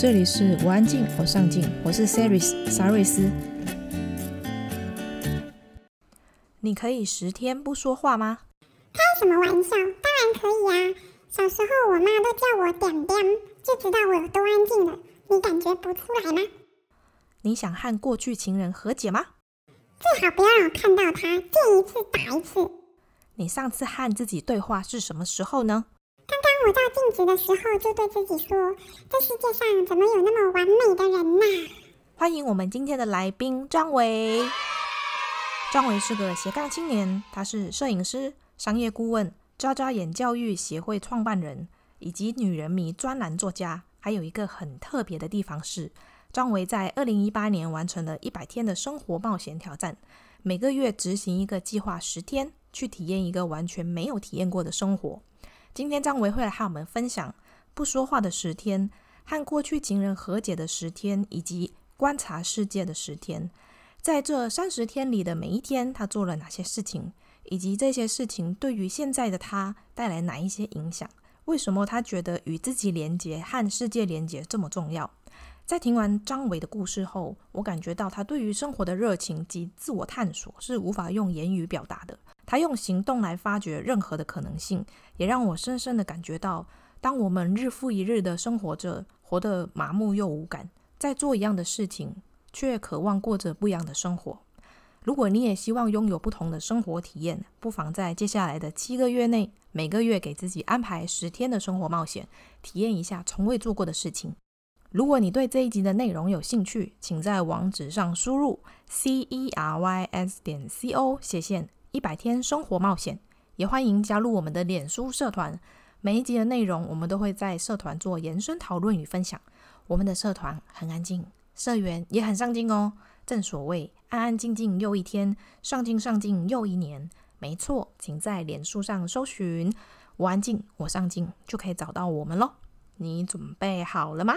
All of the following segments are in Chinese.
这里是我安静，我上进，我是 Saris 沙瑞斯。你可以十天不说话吗？开什么玩笑？当然可以啊！小时候我妈都叫我点点，就知道我有多安静了。你感觉不出来吗？你想和过去情人和解吗？最好不要让我看到他，见一次打一次。你上次和自己对话是什么时候呢？我照镜子的时候，就对自己说：“这世界上怎么有那么完美的人呢？”欢迎我们今天的来宾张维。张维是个斜杠青年，他是摄影师、商业顾问、眨眨眼教育协会创办人，以及女人迷专栏作家。还有一个很特别的地方是，张维在二零一八年完成了一百天的生活冒险挑战，每个月执行一个计划，十天去体验一个完全没有体验过的生活。今天张维会来和我们分享不说话的十天、和过去情人和解的十天，以及观察世界的十天。在这三十天里的每一天，他做了哪些事情，以及这些事情对于现在的他带来哪一些影响？为什么他觉得与自己连接和世界连接这么重要？在听完张维的故事后，我感觉到他对于生活的热情及自我探索是无法用言语表达的。他用行动来发掘任何的可能性，也让我深深的感觉到，当我们日复一日的生活着，活得麻木又无感，在做一样的事情，却渴望过着不一样的生活。如果你也希望拥有不同的生活体验，不妨在接下来的七个月内，每个月给自己安排十天的生活冒险，体验一下从未做过的事情。如果你对这一集的内容有兴趣，请在网址上输入 c e r y s 点 c o 斜线。一百天生活冒险，也欢迎加入我们的脸书社团。每一集的内容，我们都会在社团做延伸讨论与分享。我们的社团很安静，社员也很上进哦。正所谓安安静静又一天，上进上进又一年。没错，请在脸书上搜寻“我安静我上进”，就可以找到我们喽。你准备好了吗？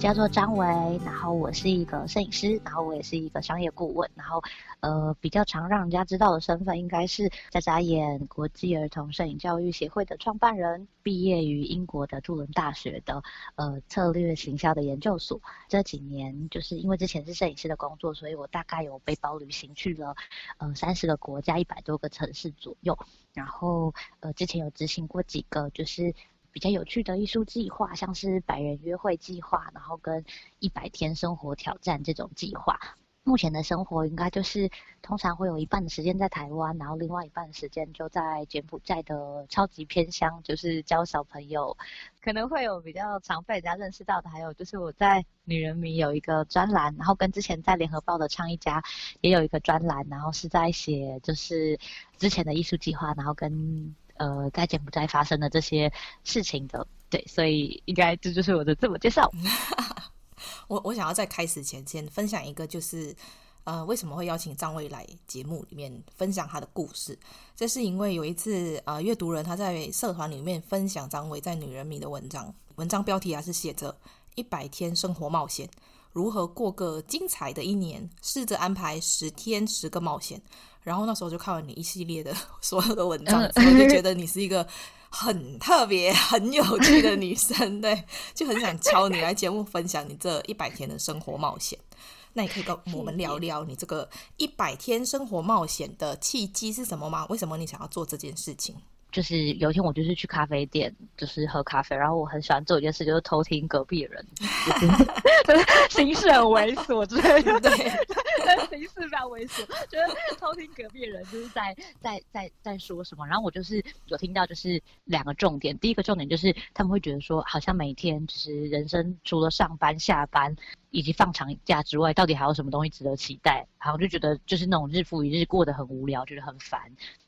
叫做张维，然后我是一个摄影师，然后我也是一个商业顾问，然后呃比较常让人家知道的身份应该是眨眨眼国际儿童摄影教育协会的创办人，毕业于英国的杜伦大学的呃策略行销的研究所。这几年就是因为之前是摄影师的工作，所以我大概有背包旅行去了呃三十个国家一百多个城市左右，然后呃之前有执行过几个就是。比较有趣的艺术计划，像是百人约会计划，然后跟一百天生活挑战这种计划。目前的生活应该就是通常会有一半的时间在台湾，然后另外一半的时间就在柬埔寨的超级偏乡，就是教小朋友。可能会有比较常被人家认识到的，还有就是我在女人迷有一个专栏，然后跟之前在联合报的倡议家也有一个专栏，然后是在写就是之前的艺术计划，然后跟。呃，在柬埔寨发生的这些事情的，对，所以应该这就是我的自我介绍。我我想要在开始前先分享一个，就是呃，为什么会邀请张伟来节目里面分享他的故事？这是因为有一次呃，阅读人他在社团里面分享张伟在女人迷的文章，文章标题还是写着“一百天生活冒险”。如何过个精彩的一年？试着安排十天十个冒险，然后那时候就看完你一系列的所有的文章，我就觉得你是一个很特别、很有趣的女生，对，就很想敲你来节目分享你这一百天的生活冒险。那你可以跟我们聊聊你这个一百天生活冒险的契机是什么吗？为什么你想要做这件事情？就是有一天我就是去咖啡店，就是喝咖啡，然后我很喜欢做一件事，就是偷听隔壁人，就是行事很猥琐，对对对，形式非常猥琐，就是偷听隔壁人就是在在在在说什么，然后我就是有听到就是两个重点，第一个重点就是他们会觉得说，好像每天就是人生除了上班下班。以及放长假之外，到底还有什么东西值得期待？然后就觉得就是那种日复一日过得很无聊，觉得很烦。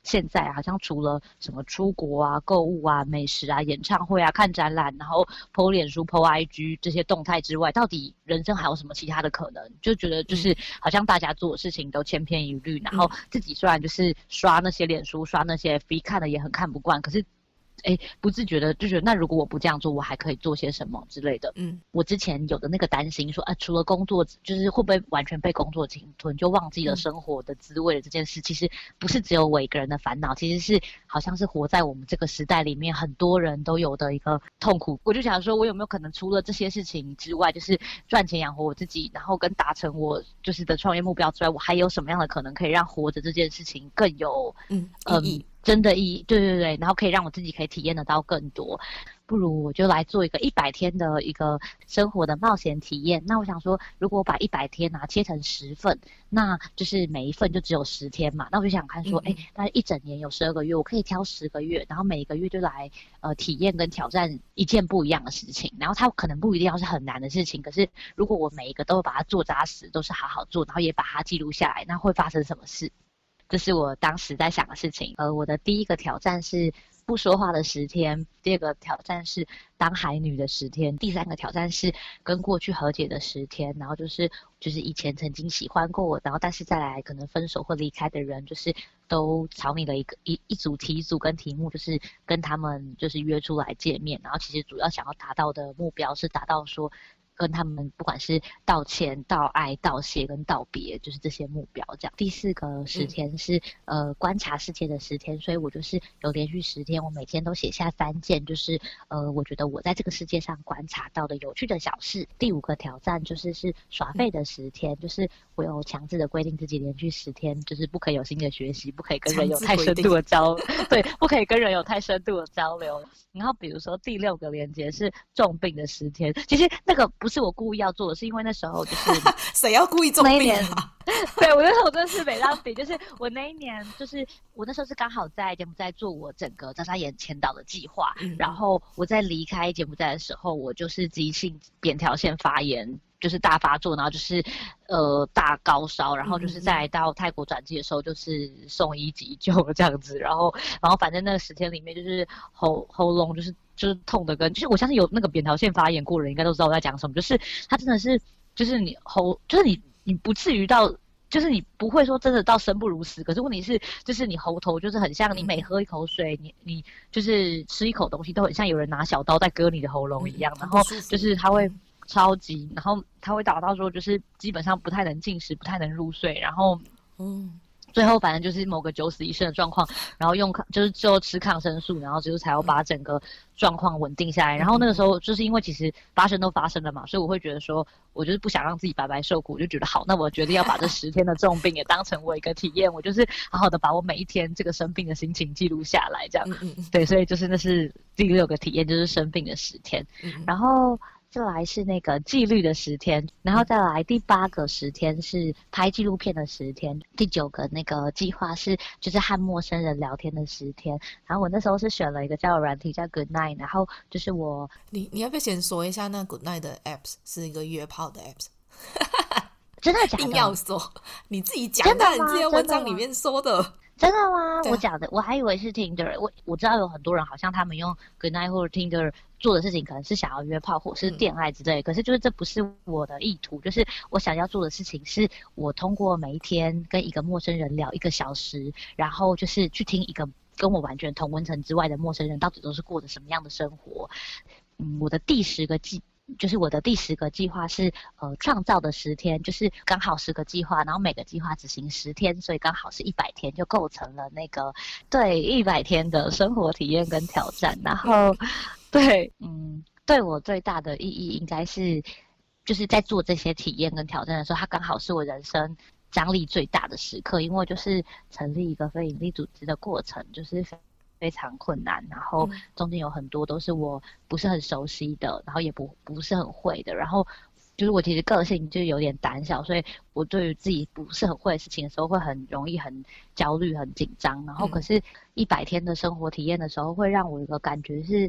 现在好像除了什么出国啊、购物啊、美食啊、演唱会啊、看展览，然后 po 脸书、po IG 这些动态之外，到底人生还有什么其他的可能？就觉得就是好像大家做的事情都千篇一律，然后自己虽然就是刷那些脸书、刷那些 FB 看的也很看不惯，可是。哎，不自觉的就觉得，那如果我不这样做，我还可以做些什么之类的。嗯，我之前有的那个担心说，啊，除了工作，就是会不会完全被工作侵吞，就忘记了生活的滋味的这件事，嗯、其实不是只有我一个人的烦恼，其实是好像是活在我们这个时代里面很多人都有的一个痛苦。我就想说，我有没有可能除了这些事情之外，就是赚钱养活我自己，然后跟达成我就是的创业目标之外，我还有什么样的可能可以让活着这件事情更有嗯意义？真的意义，对对对，然后可以让我自己可以体验得到更多，不如我就来做一个一百天的一个生活的冒险体验。那我想说，如果我把一百天啊切成十份，那就是每一份就只有十天嘛。那我就想看说，哎、嗯，那一整年有十二个月，我可以挑十个月，然后每一个月就来呃体验跟挑战一件不一样的事情。然后它可能不一定要是很难的事情，可是如果我每一个都把它做扎实，都是好好做，然后也把它记录下来，那会发生什么事？这是我当时在想的事情。呃，我的第一个挑战是不说话的十天，第二个挑战是当海女的十天，第三个挑战是跟过去和解的十天。然后就是就是以前曾经喜欢过我，然后但是再来可能分手或离开的人，就是都草拟了一个一一组题组跟题目，就是跟他们就是约出来见面。然后其实主要想要达到的目标是达到说。跟他们不管是道歉、道爱、道谢跟道别，就是这些目标。这样第四个十天是、嗯、呃观察世界的十天，所以我就是有连续十天，我每天都写下三件，就是呃我觉得我在这个世界上观察到的有趣的小事。第五个挑战就是是耍废的十天，嗯、就是我有强制的规定自己连续十天就是不可以有新的学习，不可以跟人有太深度的交，对，不可以跟人有太深度的交流。然后比如说第六个连接是重病的十天，其实那个不是我故意要做的，是因为那时候就是 谁要故意做？那一年？对，我那时候真的是没让比，就是我那一年就是我那时候是刚好在柬埔寨做我整个眨眨眼前导的计划，嗯、然后我在离开柬埔寨的时候，我就是急性扁桃腺发炎。就是大发作，然后就是，呃，大高烧，然后就是再到泰国转机的时候，就是送医急救这样子，然后，然后反正那个十天里面，就是喉喉咙就是就是痛的跟，就是我相信有那个扁桃腺发炎过的人应该都知道我在讲什么，就是它真的是，就是你喉，就是你你不至于到，就是你不会说真的到生不如死，可是问题是，就是你喉头就是很像你每喝一口水，你你就是吃一口东西都很像有人拿小刀在割你的喉咙一样，然后就是它会。超级，然后他会打到说，就是基本上不太能进食，不太能入睡，然后，嗯，最后反正就是某个九死一生的状况，然后用抗，就是最后吃抗生素，然后就是才要把整个状况稳定下来。然后那个时候就是因为其实发生都发生了嘛，所以我会觉得说，我就是不想让自己白白受苦，我就觉得好，那我决定要把这十天的重病也当成我一个体验，我就是好好的把我每一天这个生病的心情记录下来，这样，嗯嗯对，所以就是那是第六个体验，就是生病的十天，嗯、然后。再来是那个纪律的十天，然后再来第八个十天是拍纪录片的十天，第九个那个计划是就是和陌生人聊天的十天。然后我那时候是选了一个交友软体叫 Good Night，然后就是我，你你要不要先说一下那 Good Night 的 apps 是一个约炮的 apps？真的假的？一定要说你自己讲的，你自己文章里面说的。真的吗？我讲的，我还以为是 Tinder。我我知道有很多人好像他们用 Good Night 或者 Tinder 做的事情，可能是想要约炮或是恋爱之类。嗯、可是就是这不是我的意图，就是我想要做的事情是，我通过每一天跟一个陌生人聊一个小时，然后就是去听一个跟我完全同温层之外的陌生人到底都是过着什么样的生活。嗯，我的第十个计。就是我的第十个计划是呃创造的十天，就是刚好十个计划，然后每个计划执行十天，所以刚好是一百天，就构成了那个对一百天的生活体验跟挑战。然后对，嗯，对我最大的意义应该是就是在做这些体验跟挑战的时候，它刚好是我人生张力最大的时刻，因为就是成立一个非营利组织的过程，就是。非常困难，然后中间有很多都是我不是很熟悉的，然后也不不是很会的，然后就是我其实个性就有点胆小，所以我对于自己不是很会的事情的时候，会很容易很焦虑、很紧张。然后可是，一百天的生活体验的时候，会让我有一个感觉是，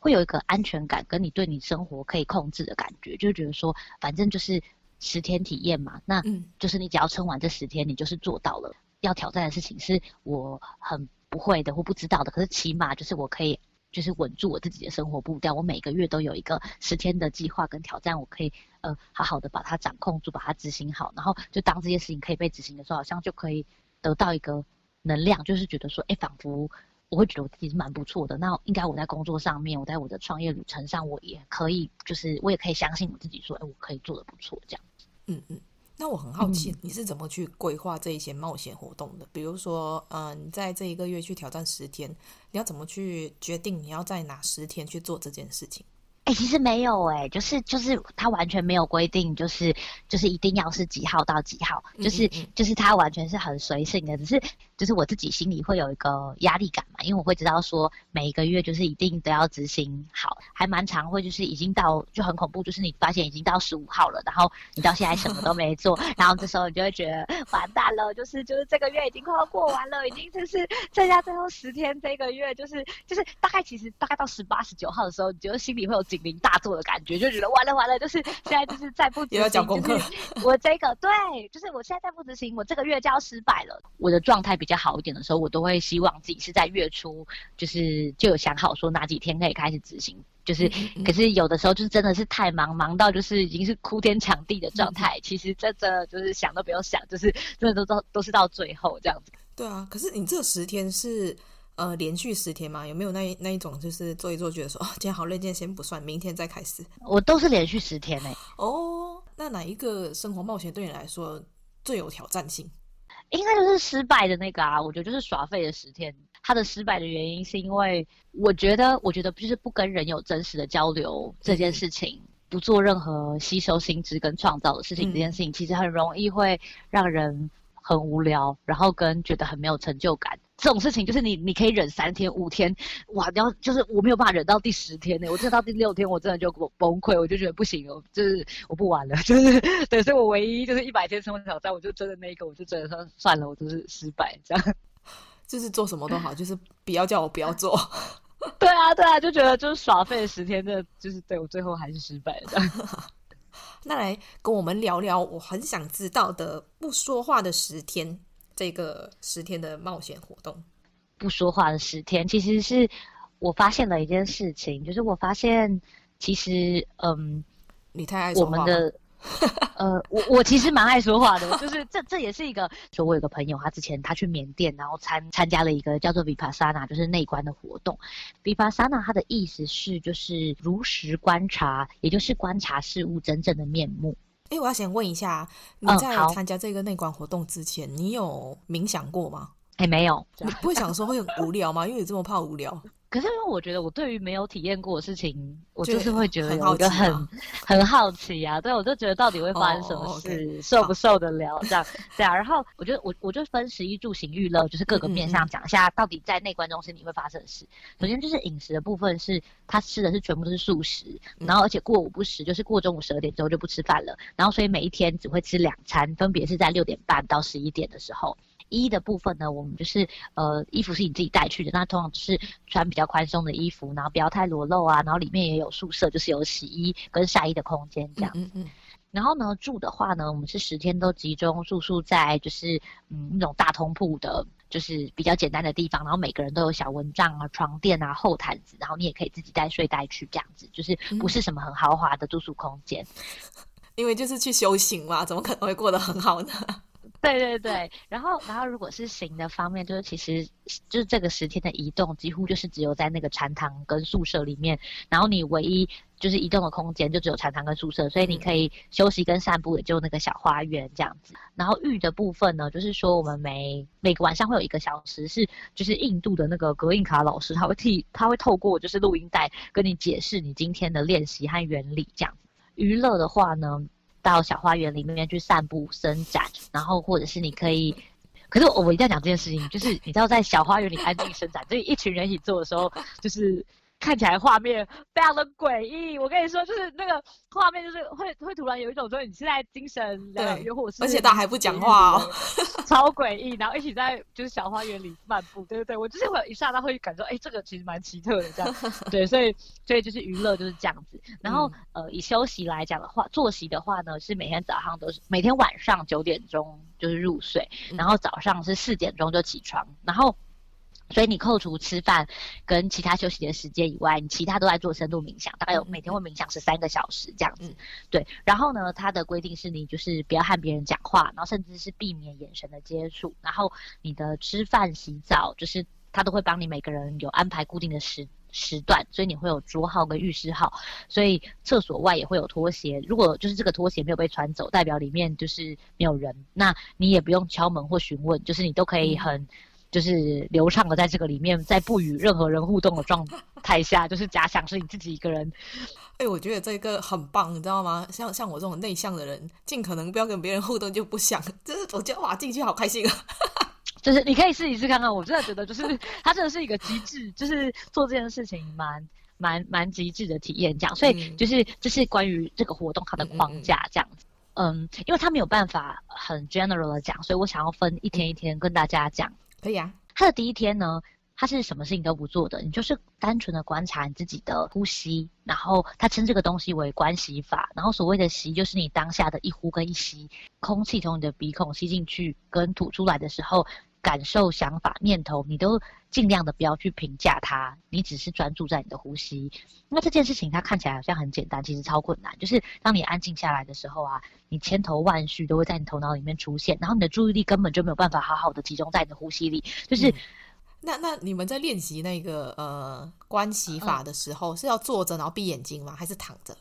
会有一个安全感，跟你对你生活可以控制的感觉，就觉得说，反正就是十天体验嘛，那就是你只要撑完这十天，你就是做到了。要挑战的事情是我很不会的或不知道的，可是起码就是我可以。就是稳住我自己的生活步调，我每个月都有一个十天的计划跟挑战，我可以呃好好的把它掌控住，把它执行好，然后就当这些事情可以被执行的时候，好像就可以得到一个能量，就是觉得说，哎，仿佛我会觉得我自己是蛮不错的。那应该我在工作上面，我在我的创业旅程上，我也可以，就是我也可以相信我自己，说，哎，我可以做得不错，这样。嗯嗯。那我很好奇，你是怎么去规划这一些冒险活动的？嗯、比如说，嗯、呃，你在这一个月去挑战十天，你要怎么去决定你要在哪十天去做这件事情？哎、欸，其实没有哎、欸，就是就是他完全没有规定，就是就是一定要是几号到几号，就是就是他完全是很随性的，只是就是我自己心里会有一个压力感嘛，因为我会知道说每一个月就是一定都要执行好，还蛮常会就是已经到就很恐怖，就是你发现已经到十五号了，然后你到现在什么都没做，然后这时候你就会觉得完蛋了，就是就是这个月已经快要过完了，已经就是剩下最后十天，这个月就是就是大概其实大概到十八十九号的时候，你觉得心里会有。警铃大作的感觉，就觉得完了完了，就是现在就是再不执要讲功课。就是我这个对，就是我现在再不执行，我这个月就要失败了。我的状态比较好一点的时候，我都会希望自己是在月初，就是就有想好说哪几天可以开始执行。就是，可是有的时候就是真的是太忙，忙到就是已经是哭天抢地的状态。其实这这就是想都不用想，就是真的都到都是到最后这样子。对啊，可是你这十天是。呃，连续十天吗？有没有那一那一种，就是做一做，觉得说哦，今天好累，今天先不算，明天再开始。我都是连续十天诶。哦，那哪一个生活冒险对你来说最有挑战性？应该就是失败的那个啊，我觉得就是耍废的十天。他的失败的原因是因为我觉得，我觉得就是不跟人有真实的交流这件事情，嗯、不做任何吸收新知跟创造的事情，这件事情其实很容易会让人很无聊，然后跟觉得很没有成就感。这种事情就是你，你可以忍三天五天，哇！然后就是我没有办法忍到第十天呢，我真的到第六天，我真的就崩溃，我就觉得不行了，就是我不玩了，就是对，所以我唯一就是一百天生活挑战，我就真的那一个，我就真的说算了，我就是失败这样，就是做什么都好，就是不要叫我不要做。对啊，对啊，就觉得就是耍废十天的，就是对我最后还是失败了。那来跟我们聊聊，我很想知道的不说话的十天。这个十天的冒险活动，不说话的十天，其实是我发现了一件事情，就是我发现其实，嗯，你太爱说话。我们的，呃，我我其实蛮爱说话的，就是这这也是一个，说我有个朋友，他之前他去缅甸，然后参参加了一个叫做 Vipassana，就是内观的活动。Vipassana 它的意思是就是如实观察，也就是观察事物真正的面目。哎，我要先问一下，你在参加这个内观活动之前，嗯、你有冥想过吗？哎，没有。你不会想说会很无聊吗？因为你这么怕无聊。可是因为我觉得我对于没有体验过的事情，我就是会觉得有一个很很好，很好奇啊。对，我就觉得到底会发生什么事，受不受得了这样？对啊。然后我觉得我我就分食衣住行娱乐，就是各个面向讲一下，到底在内观中心你会发生的事。首先就是饮食的部分是，他吃的是全部都是素食，然后而且过午不食，就是过中午十二点之后就不吃饭了。然后所以每一天只会吃两餐，分别是在六点半到十一点的时候。衣的部分呢，我们就是呃，衣服是你自己带去的，那通常是穿比较宽松的衣服，然后不要太裸露啊，然后里面也有宿舍，就是有洗衣跟晒衣的空间这样。嗯嗯。然后呢，住的话呢，我们是十天都集中住宿在就是嗯那种大通铺的，就是比较简单的地方，然后每个人都有小蚊帐啊、床垫啊、厚毯子，然后你也可以自己带睡袋去这样子，就是不是什么很豪华的住宿空间。因为就是去修行嘛，怎么可能会过得很好呢？对对对，然后然后如果是行的方面，就是其实就是这个十天的移动，几乎就是只有在那个禅堂跟宿舍里面，然后你唯一就是移动的空间就只有禅堂跟宿舍，所以你可以休息跟散步，也就那个小花园这样子。然后浴的部分呢，就是说我们每每个晚上会有一个小时是就是印度的那个格印卡老师，他会替他会透过就是录音带跟你解释你今天的练习和原理这样子。娱乐的话呢，到小花园里面去散步、伸展，然后或者是你可以，可是我我一定要讲这件事情，就是你知道在小花园里安静伸展，就一群人一起做的时候，就是看起来画面非常的诡异。我跟你说，就是那个画面，就是会会突然有一种说你现在精神对，或者是，而且他还不讲话哦，超诡异。然后一起在就是小花园里漫步，对对对，我就是会一刹那会感觉，哎，这个其实蛮奇特的这样。对，所以所以就是娱乐就是这样子。然后、嗯、呃，以休息来讲的话，作息的话呢，是每天早上都是每天晚上九点钟就是入睡，然后早上是四点钟就起床，然后。所以你扣除吃饭跟其他休息的时间以外，你其他都在做深度冥想，大概有每天会冥想十三个小时这样子。对，然后呢，它的规定是你就是不要和别人讲话，然后甚至是避免眼神的接触，然后你的吃饭、洗澡，就是他都会帮你每个人有安排固定的时时段，所以你会有桌号跟浴室号，所以厕所外也会有拖鞋。如果就是这个拖鞋没有被穿走，代表里面就是没有人，那你也不用敲门或询问，就是你都可以很。就是流畅的在这个里面，在不与任何人互动的状态下，就是假想是你自己一个人。哎、欸，我觉得这个很棒，你知道吗？像像我这种内向的人，尽可能不要跟别人互动，就不想。就是我觉得哇，进去好开心啊！就是你可以试一试看看，我真的觉得就是它真的是一个极致，就是做这件事情蛮蛮蛮极致的体验这样。所以就是这、就是关于这个活动它的框架这样子。嗯，因为它没有办法很 general 的讲，所以我想要分一天一天跟大家讲。可以啊，他的第一天呢，他是什么事情都不做的，你就是单纯的观察你自己的呼吸，然后他称这个东西为观息法，然后所谓的息就是你当下的一呼跟一吸，空气从你的鼻孔吸进去跟吐出来的时候，感受、想法、念头，你都尽量的不要去评价它，你只是专注在你的呼吸。那这件事情它看起来好像很简单，其实超困难。就是当你安静下来的时候啊，你千头万绪都会在你头脑里面出现，然后你的注意力根本就没有办法好好的集中在你的呼吸里。就是，嗯、那那你们在练习那个呃观息法的时候，是要坐着然后闭眼睛吗？还是躺着？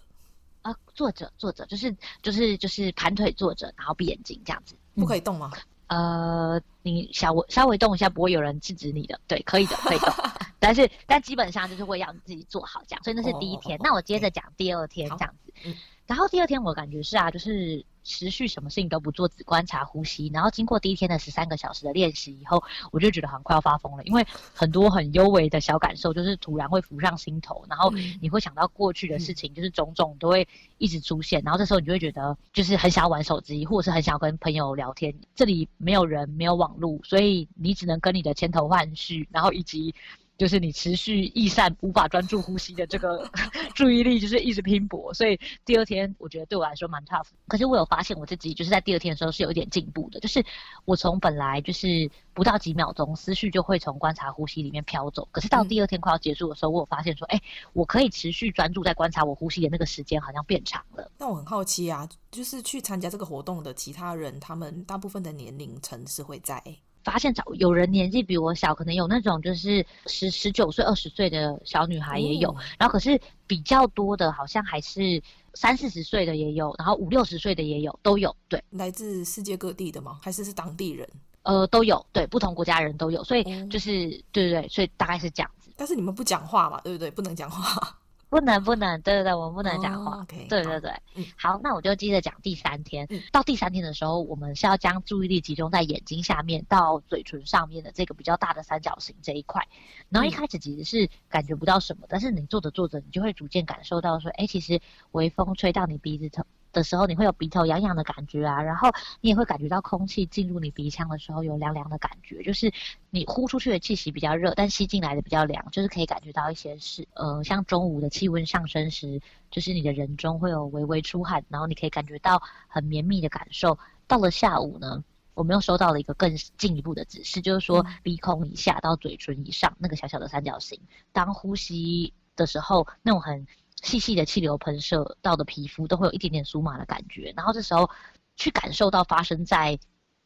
啊，坐着坐着，就是就是就是盘腿坐着，然后闭眼睛这样子，不可以动吗？嗯呃，你稍微稍微动一下，不会有人制止你的。对，可以的，可以动。但是，但基本上就是会让你自己做好这样。所以那是第一天。Oh, 那我接着讲第二天这样子。嗯。然后第二天我感觉是啊，就是。持续什么事情都不做，只观察呼吸。然后经过第一天的十三个小时的练习以后，我就觉得很快要发疯了，因为很多很幽微的小感受，就是突然会浮上心头，然后你会想到过去的事情，就是种种都会一直出现。然后这时候你就会觉得，就是很想要玩手机，或者是很想要跟朋友聊天。这里没有人，没有网络，所以你只能跟你的千头万绪，然后以及。就是你持续易散、无法专注呼吸的这个 注意力，就是一直拼搏。所以第二天，我觉得对我来说蛮 tough。可是我有发现我自己，就是在第二天的时候是有一点进步的。就是我从本来就是不到几秒钟，思绪就会从观察呼吸里面飘走。可是到第二天快要结束的时候，我有发现说，哎、欸，我可以持续专注在观察我呼吸的那个时间，好像变长了。那我很好奇啊，就是去参加这个活动的其他人，他们大部分的年龄层是会在。发现找有人年纪比我小，可能有那种就是十十九岁、二十岁的小女孩也有，然后可是比较多的，好像还是三四十岁的也有，然后五六十岁的也有，都有。对，来自世界各地的吗？还是是当地人？呃，都有，对，不同国家人都有，所以就是对对对，所以大概是这样子。但是你们不讲话嘛，对不对？不能讲话。不能不能，对对对，我们不能讲话。Oh, okay, 对对对，嗯，好，那我就接着讲第三天。嗯，到第三天的时候，我们是要将注意力集中在眼睛下面到嘴唇上面的这个比较大的三角形这一块。然后一开始其实是感觉不到什么，嗯，但是你做着做着，你就会逐渐感受到说，哎，其实微风吹到你鼻子头的时候，你会有鼻头痒痒的感觉啊，然后你也会感觉到空气进入你鼻腔的时候有凉凉的感觉，就是你呼出去的气息比较热，但吸进来的比较凉，就是可以感觉到一些是呃，像中午的气温上升时，就是你的人中会有微微出汗，然后你可以感觉到很绵密的感受。到了下午呢，我们又收到了一个更进一步的指示，就是说鼻孔以下到嘴唇以上那个小小的三角形，当呼吸的时候，那种很。细细的气流喷射到的皮肤都会有一点点酥麻的感觉，然后这时候去感受到发生在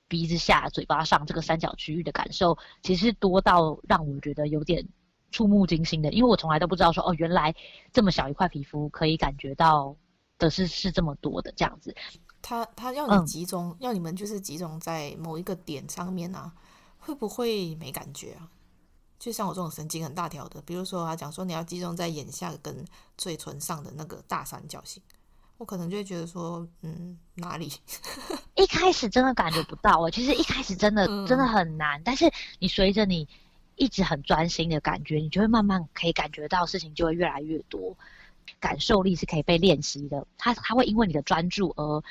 鼻子下、嘴巴上这个三角区域的感受，其实多到让我觉得有点触目惊心的，因为我从来都不知道说哦，原来这么小一块皮肤可以感觉到的是是这么多的这样子。他他要你集中，要你们就是集中在某一个点上面啊，会不会没感觉啊？就像我这种神经很大条的，比如说他讲说你要集中在眼下跟嘴唇上的那个大三角形，我可能就会觉得说，嗯，哪里？一开始真的感觉不到，其实一开始真的真的很难，嗯、但是你随着你一直很专心的感觉，你就会慢慢可以感觉到事情就会越来越多。感受力是可以被练习的，它它会因为你的专注而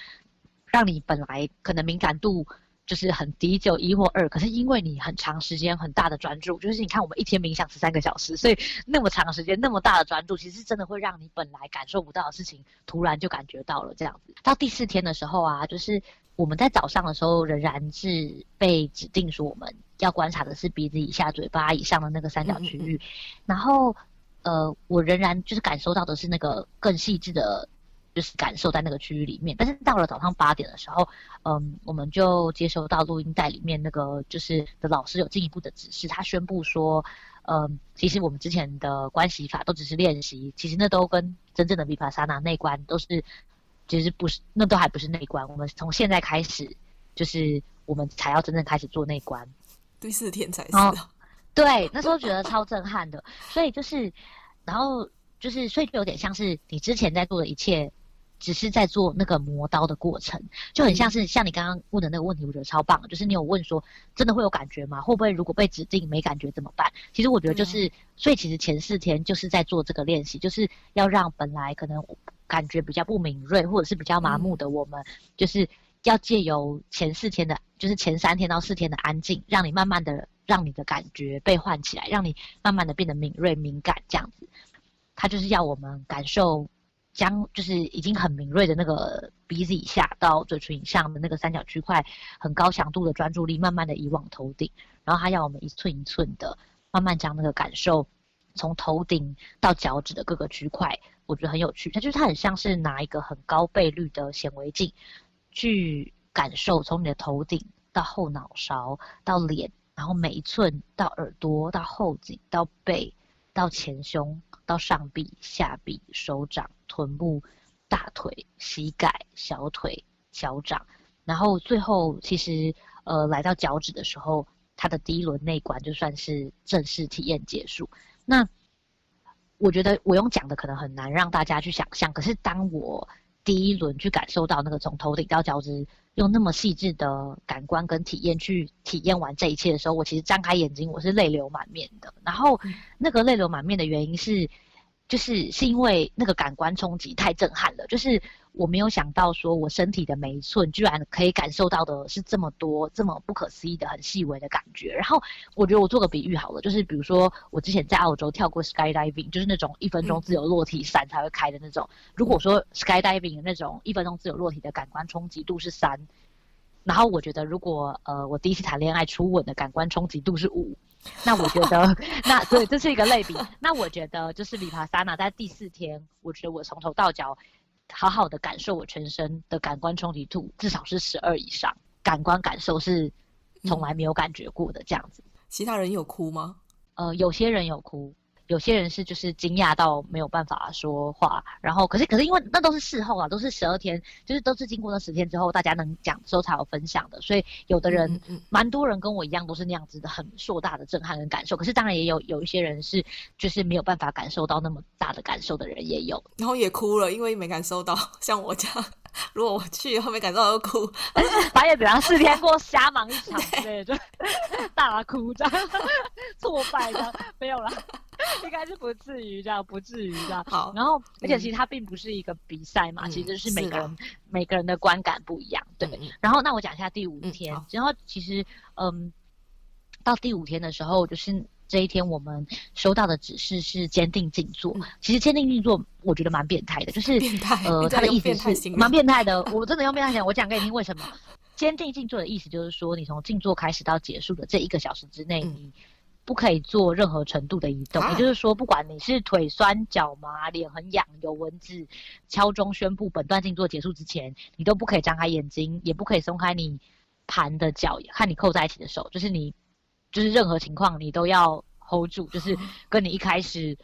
让你本来可能敏感度就是很低，只有一或二，可是因为你很长时间很大的专注，就是你看我们一天冥想十三个小时，所以那么长时间那么大的专注，其实真的会让你本来感受不到的事情，突然就感觉到了这样子。到第四天的时候啊，就是我们在早上的时候仍然是被指定说我们要观察的是鼻子以下、嘴巴以上的那个三角区域，然后。呃，我仍然就是感受到的是那个更细致的，就是感受在那个区域里面。但是到了早上八点的时候，嗯，我们就接收到录音带里面那个就是的老师有进一步的指示，他宣布说，嗯，其实我们之前的关系法都只是练习，其实那都跟真正的维帕萨那内观都是，其实不是，那都还不是内观。我们从现在开始，就是我们才要真正开始做内观。第四天才是。哦 对，那时候觉得超震撼的，所以就是，然后就是，所以就有点像是你之前在做的一切，只是在做那个磨刀的过程，就很像是像你刚刚问的那个问题，我觉得超棒，就是你有问说，真的会有感觉吗？会不会如果被指定没感觉怎么办？其实我觉得就是，所以其实前四天就是在做这个练习，就是要让本来可能感觉比较不敏锐或者是比较麻木的我们，就是要借由前四天的，就是前三天到四天的安静，让你慢慢的。让你的感觉被唤起来，让你慢慢的变得敏锐敏感，这样子，他就是要我们感受，将就是已经很敏锐的那个鼻子以下到嘴唇以上的那个三角区块，很高强度的专注力，慢慢的移往头顶，然后他要我们一寸一寸的慢慢将那个感受从头顶到脚趾的各个区块，我觉得很有趣，它就是它很像是拿一个很高倍率的显微镜去感受，从你的头顶到后脑勺到脸。然后每一寸到耳朵，到后颈，到背，到前胸，到上臂、下臂、手掌、臀部、大腿、膝盖、小腿、脚掌，然后最后其实呃来到脚趾的时候，它的第一轮内观就算是正式体验结束。那我觉得我用讲的可能很难让大家去想象，可是当我第一轮去感受到那个从头顶到脚趾。用那么细致的感官跟体验去体验完这一切的时候，我其实张开眼睛，我是泪流满面的。然后，那个泪流满面的原因是，就是是因为那个感官冲击太震撼了，就是。我没有想到，说我身体的每一寸居然可以感受到的是这么多、这么不可思议的、很细微的感觉。然后，我觉得我做个比喻好了，就是比如说我之前在澳洲跳过 skydiving，就是那种一分钟自由落体伞才会开的那种。如果说 skydiving 的那种一分钟自由落体的感官冲击度是三，然后我觉得如果呃我第一次谈恋爱初吻的感官冲击度是五，那我觉得 那对，这是一个类比。那我觉得就是里帕萨纳在第四天，我觉得我从头到脚。好好的感受我全身的感官冲击度，至少是十二以上。感官感受是从来没有感觉过的这样子。其他人有哭吗？呃，有些人有哭。有些人是就是惊讶到没有办法说话，然后可是可是因为那都是事后啊，都是十二天，就是都是经过那十天之后，大家能讲的时候才有分享的，所以有的人，嗯，蛮多人跟我一样都是那样子的，很硕大的震撼跟感受。可是当然也有有一些人是就是没有办法感受到那么大的感受的人也有，然后也哭了，因为没感受到，像我这样。如果我去后面感受到哭，白夜比方四天过瞎忙一场，对，就 大哭这样，挫败的没有啦，应该是不至于这样，不至于这样。好，然后而且其实它并不是一个比赛嘛，嗯、其实是每个人每个人的观感不一样，对。嗯、然后那我讲一下第五天，嗯、然后其实嗯，到第五天的时候就是。这一天我们收到的指示是坚定静坐。其实坚定静坐我觉得蛮变态的，就是呃，他的意思是蛮变态的。我真的用变态讲，我讲给你听为什么？坚定静坐的意思就是说，你从静坐开始到结束的这一个小时之内，你不可以做任何程度的移动。也就是说，不管你是腿酸、脚麻、脸很痒、有蚊子，敲钟宣布本段静坐结束之前，你都不可以张开眼睛，也不可以松开你盘的脚和你扣在一起的手，就是你。就是任何情况你都要 hold 住，就是 跟你一开始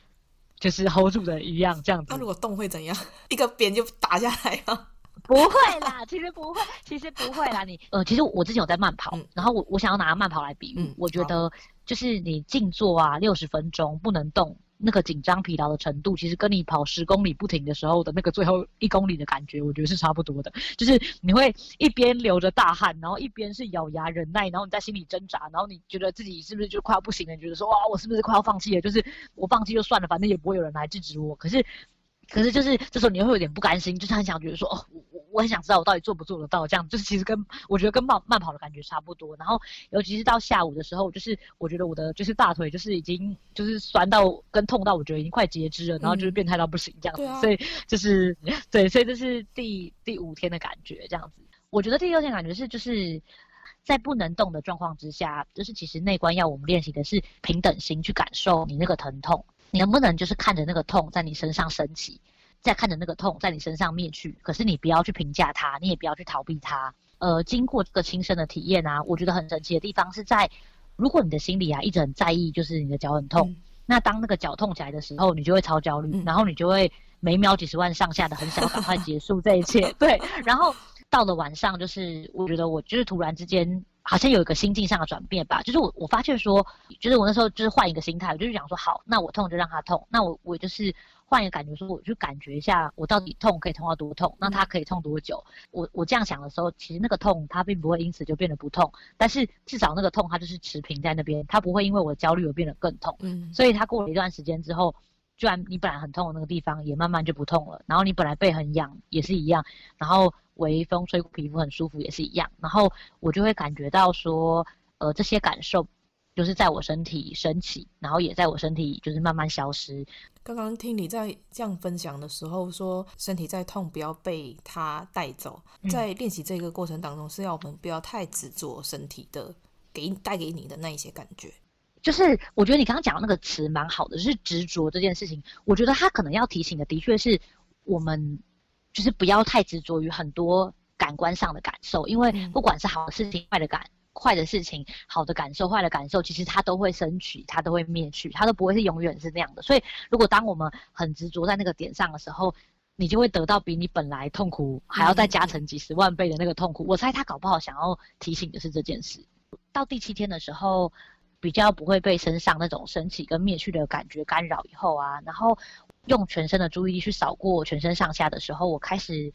就是 hold 住的一样，这样子。那如果动会怎样？一个鞭就打下来吗？不会啦，其实不会，其实不会啦。你呃，其实我之前有在慢跑，嗯、然后我我想要拿慢跑来比喻，嗯、我觉得就是你静坐啊，六十分钟不能动，那个紧张疲劳的程度，其实跟你跑十公里不停的时候的那个最后一公里的感觉，我觉得是差不多的。就是你会一边流着大汗，然后一边是咬牙忍耐，然后你在心里挣扎，然后你觉得自己是不是就快要不行了？你觉得说哇，我是不是快要放弃了？就是我放弃就算了，反正也不会有人来制止我。可是。可是就是这时候你会有点不甘心，就是很想觉得说，哦，我很想知道我到底做不做得到这样，就是其实跟我觉得跟慢慢跑的感觉差不多。然后尤其是到下午的时候，就是我觉得我的就是大腿就是已经就是酸到跟痛到我觉得已经快截肢了，然后就是变态到不行这样子。嗯、所以就是对，所以这是第第五天的感觉这样子。我觉得第六天感觉是就是在不能动的状况之下，就是其实内观要我们练习的是平等心去感受你那个疼痛。你能不能就是看着那个痛在你身上升起，再看着那个痛在你身上灭去？可是你不要去评价它，你也不要去逃避它。呃，经过这个亲身的体验啊，我觉得很神奇的地方是在，如果你的心里啊一直很在意，就是你的脚很痛，嗯、那当那个脚痛起来的时候，你就会超焦虑，嗯、然后你就会每秒几十万上下的很想赶快结束这一切。对，然后到了晚上，就是我觉得我就是突然之间。好像有一个心境上的转变吧，就是我我发现说，就是我那时候就是换一个心态，我就是想说，好，那我痛就让它痛，那我我就是换一个感觉，说我去感觉一下，我到底痛可以痛到多痛，那它可以痛多久？我我这样想的时候，其实那个痛它并不会因此就变得不痛，但是至少那个痛它就是持平在那边，它不会因为我焦虑而变得更痛。嗯，所以它过了一段时间之后，居然你本来很痛的那个地方也慢慢就不痛了，然后你本来背很痒也是一样，然后。微风吹过皮肤很舒服，也是一样。然后我就会感觉到说，呃，这些感受就是在我身体升起，然后也在我身体就是慢慢消失。刚刚听你在这样分享的时候说，身体在痛，不要被它带走。在练习这个过程当中，是要我们不要太执着身体的给带给你的那一些感觉。就是我觉得你刚刚讲的那个词蛮好的，就是执着这件事情。我觉得他可能要提醒的，的确是我们。就是不要太执着于很多感官上的感受，因为不管是好的事情、坏的感、坏的事情、好的感受、坏的感受，其实它都会升起，它都会灭去，它都不会是永远是那样的。所以，如果当我们很执着在那个点上的时候，你就会得到比你本来痛苦还要再加成几十万倍的那个痛苦。我猜他搞不好想要提醒的是这件事。到第七天的时候，比较不会被身上那种升起跟灭去的感觉干扰以后啊，然后。用全身的注意力去扫过全身上下的时候，我开始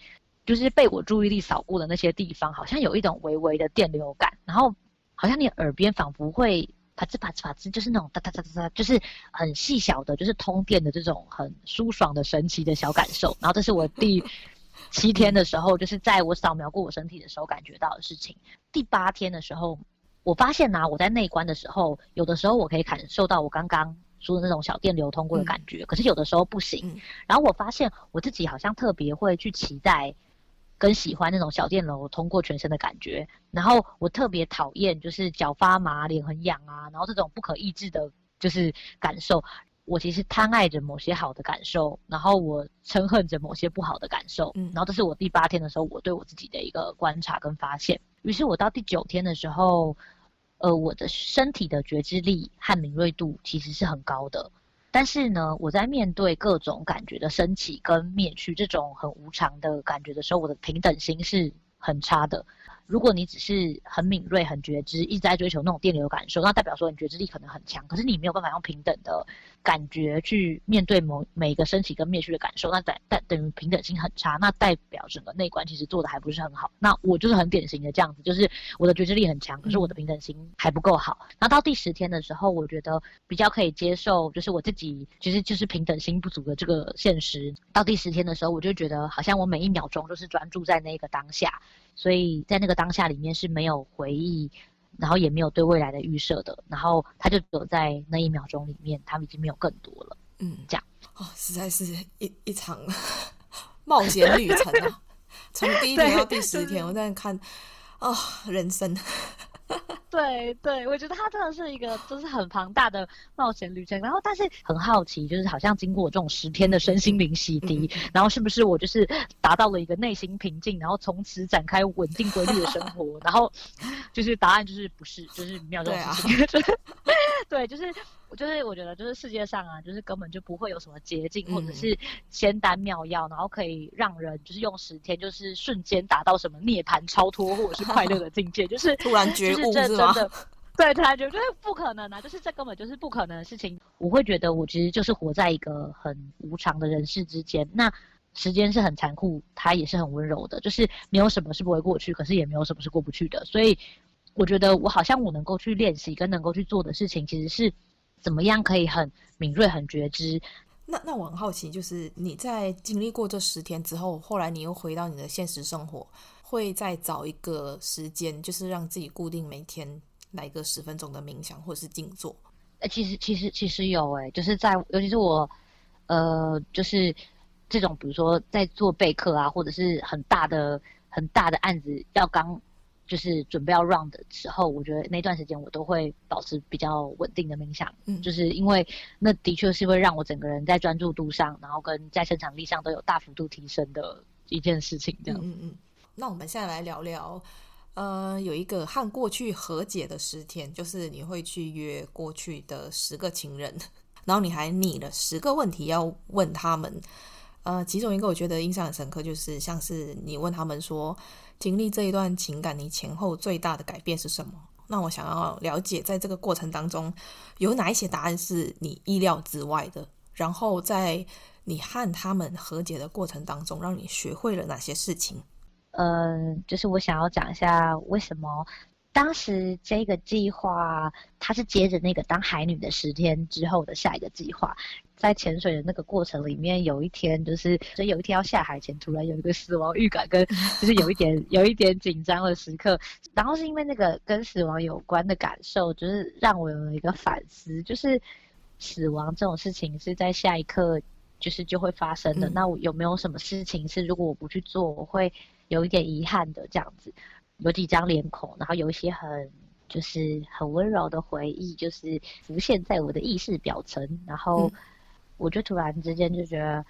就是被我注意力扫过的那些地方，好像有一种微微的电流感，然后好像你耳边仿佛会啪吱啪吱啪吱，就是那种哒哒哒哒哒，就是很细小的，就是通电的这种很舒爽的神奇的小感受。然后这是我第 七天的时候，就是在我扫描过我身体的时候感觉到的事情。第八天的时候，我发现呐、啊，我在内观的时候，有的时候我可以感受到我刚刚。说的那种小电流通过的感觉，嗯、可是有的时候不行。嗯、然后我发现我自己好像特别会去期待跟喜欢那种小电流通过全身的感觉，然后我特别讨厌就是脚发麻、脸很痒啊，然后这种不可抑制的，就是感受。我其实贪爱着某些好的感受，然后我憎恨着某些不好的感受。嗯、然后这是我第八天的时候，我对我自己的一个观察跟发现。于是我到第九天的时候。呃，我的身体的觉知力和敏锐度其实是很高的，但是呢，我在面对各种感觉的升起跟灭去这种很无常的感觉的时候，我的平等心是很差的。如果你只是很敏锐、很觉知，一直在追求那种电流感受，那代表说你觉知力可能很强，可是你没有办法用平等的感觉去面对某每一个升起跟灭去的感受，那等等等于平等心很差，那代表整个内观其实做的还不是很好。那我就是很典型的这样子，就是我的觉知力很强，可是我的平等心还不够好。那到第十天的时候，我觉得比较可以接受，就是我自己其实就是平等心不足的这个现实。到第十天的时候，我就觉得好像我每一秒钟都是专注在那个当下。所以在那个当下里面是没有回忆，然后也没有对未来的预设的，然后他就躲在那一秒钟里面，他们已经没有更多了。嗯，这样哦，实在是一一场 冒险旅程啊！从第一天到第十天，我在看啊、哦，人生。对对，我觉得它真的是一个就是很庞大的冒险旅程。然后，但是很好奇，就是好像经过这种十天的身心灵洗涤，嗯、然后是不是我就是达到了一个内心平静，然后从此展开稳定规律的生活？然后就是答案就是不是，就是没有这种事情。对，就是。就是我觉得，就是世界上啊，就是根本就不会有什么捷径，或者是仙丹妙药，然后可以让人就是用十天，就是瞬间达到什么涅槃超脱或者是快乐的境界，就是突然觉悟是吗？对，突然觉得就是不可能啊，就是这根本就是不可能的事情。我会觉得我其实就是活在一个很无常的人世之间。那时间是很残酷，它也是很温柔的，就是没有什么是不会过去，可是也没有什么是过不去的。所以我觉得我好像我能够去练习跟能够去做的事情，其实是怎么样可以很敏锐、很觉知。那那我很好奇，就是你在经历过这十天之后，后来你又回到你的现实生活，会再找一个时间，就是让自己固定每天来个十分钟的冥想或者是静坐。呃，其实其实其实有诶，就是在尤其是我，呃，就是这种比如说在做备课啊，或者是很大的很大的案子要刚。就是准备要 run 的时候，我觉得那段时间我都会保持比较稳定的冥想，嗯，就是因为那的确是会让我整个人在专注度上，然后跟在生产力上都有大幅度提升的一件事情。这样，嗯嗯。那我们现在来聊聊，呃，有一个和过去和解的十天，就是你会去约过去的十个情人，然后你还拟了十个问题要问他们。呃，其中一个我觉得印象很深刻，就是像是你问他们说，经历这一段情感，你前后最大的改变是什么？那我想要了解，在这个过程当中，有哪一些答案是你意料之外的？然后在你和他们和解的过程当中，让你学会了哪些事情？嗯、就是我想要讲一下为什么。当时这个计划，它是接着那个当海女的十天之后的下一个计划。在潜水的那个过程里面，有一天就是，所以有一天要下海前，突然有一个死亡预感，跟就是有一点有一点紧张的时刻。然后是因为那个跟死亡有关的感受，就是让我有了一个反思，就是死亡这种事情是在下一刻就是就会发生的。嗯、那我有没有什么事情是如果我不去做，我会有一点遗憾的这样子？有几张脸孔，然后有一些很就是很温柔的回忆，就是浮现在我的意识表层。然后我就突然之间就觉得，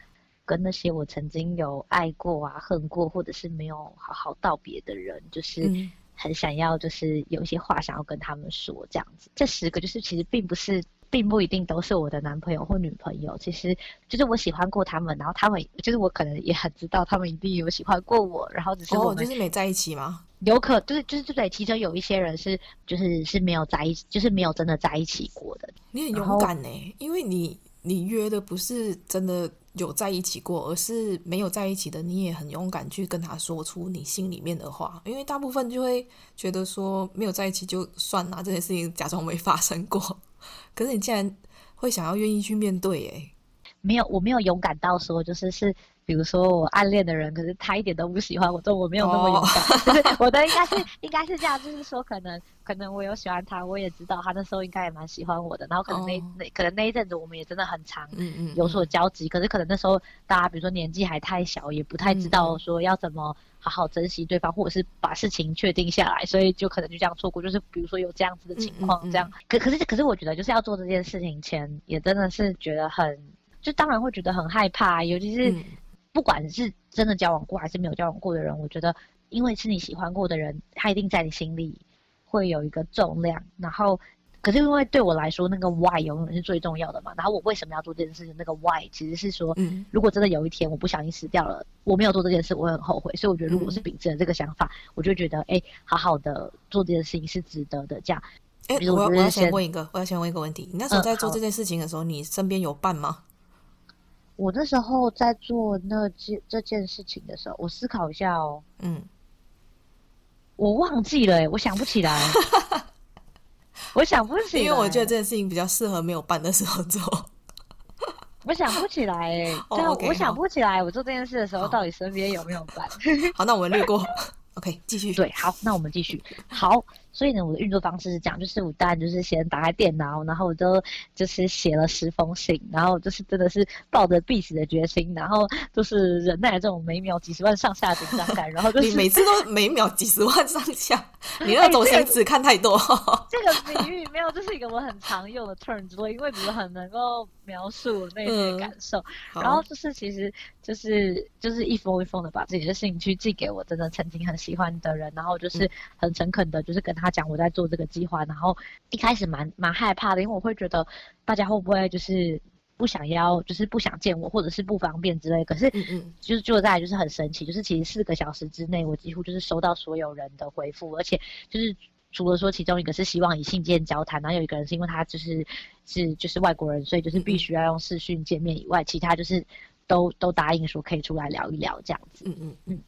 跟那些我曾经有爱过啊、恨过，或者是没有好好道别的人，就是很想要，就是有一些话想要跟他们说，这样子。这十个就是其实并不是。并不一定都是我的男朋友或女朋友，其实就是我喜欢过他们，然后他们就是我可能也很知道他们一定有喜欢过我，然后只是我们、哦、就是没在一起吗？有可就是就是对，其中有一些人是就是是没有在一起，就是没有真的在一起过的。你很勇敢呢，因为你你约的不是真的有在一起过，而是没有在一起的，你也很勇敢去跟他说出你心里面的话，因为大部分就会觉得说没有在一起就算了，这件事情假装没发生过。可是你竟然会想要愿意去面对，哎，没有，我没有勇敢到说，就是是，比如说我暗恋的人，可是他一点都不喜欢我，这我没有那么勇敢。oh. 我的应该是 应该是这样，就是说可能可能我有喜欢他，我也知道他那时候应该也蛮喜欢我的，然后可能那、oh. 那可能那一阵子我们也真的很长，嗯嗯，有所交集。可是可能那时候大家比如说年纪还太小，也不太知道说要怎么。好好珍惜对方，或者是把事情确定下来，所以就可能就这样错过。就是比如说有这样子的情况，这样。可可是可是，我觉得就是要做这件事情前，也真的是觉得很，就当然会觉得很害怕。尤其是不管是真的交往过还是没有交往过的人，我觉得因为是你喜欢过的人，他一定在你心里会有一个重量，然后。可是因为对我来说，那个 why 永远是最重要的嘛。然后我为什么要做这件事情？那个 why 其实是说，嗯，如果真的有一天我不小心死掉了，我没有做这件事，我会很后悔。所以我觉得，如果是秉持了这个想法，嗯、我就觉得，哎，好好的做这件事情是值得的。这样，哎，我要我要先问一个，我要先问一个问题。你那时候在做这件事情的时候，嗯、你身边有伴吗？我那时候在做那件这件事情的时候，我思考一下哦，嗯，我忘记了，哎，我想不起来。我想不起来，因为我觉得这件事情比较适合没有办的时候做。我想不起来，哎，对，oh, 我想不起来，我做这件事的时候到底身边有没有办？好，那我们略过。OK，继续。对，好，那我们继续。好。所以呢，我的运作方式是这样，就是我当然就是先打开电脑，然后我就就是写了十封信，然后就是真的是抱着必死的决心，然后就是忍耐这种每秒几十万上下的紧张感，然后就是你每次都每秒几十万上下，你那种心只看太多。这个比喻没有，这是一个我很常用的 term，因为比如很能够描述我内心的感受，嗯、然后就是其实就是就是一封一封的把自己的信去寄给我真的曾经很喜欢的人，然后就是很诚恳的，就是跟他。他讲我在做这个计划，然后一开始蛮蛮害怕的，因为我会觉得大家会不会就是不想要，就是不想见我，或者是不方便之类。可是，嗯嗯，就是就在就是很神奇，就是其实四个小时之内，我几乎就是收到所有人的回复，而且就是除了说其中一个是希望以信件交谈，然后有一个人是因为他就是是就是外国人，所以就是必须要用视讯见面以外，其他就是都都答应说可以出来聊一聊这样子。嗯嗯嗯，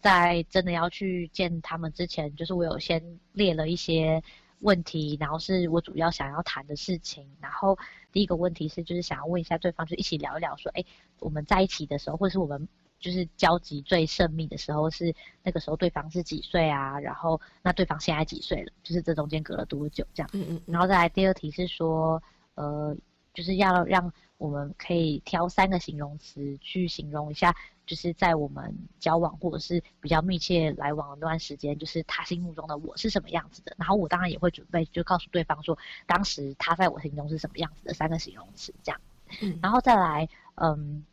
在真的要去见他们之前，就是我有先列了一些问题，然后是我主要想要谈的事情。然后第一个问题是就是想要问一下对方，就一起聊一聊说，哎，我们在一起的时候，或者是我们。就是交集最甚密的时候是那个时候，对方是几岁啊？然后那对方现在几岁了？就是这中间隔了多久？这样。嗯嗯。然后再来第二题是说，呃，就是要让我们可以挑三个形容词去形容一下，就是在我们交往或者是比较密切来往的那段时间，就是他心目中的我是什么样子的。然后我当然也会准备，就告诉对方说，当时他在我心中是什么样子的三个形容词，这样。嗯。然后再来，嗯。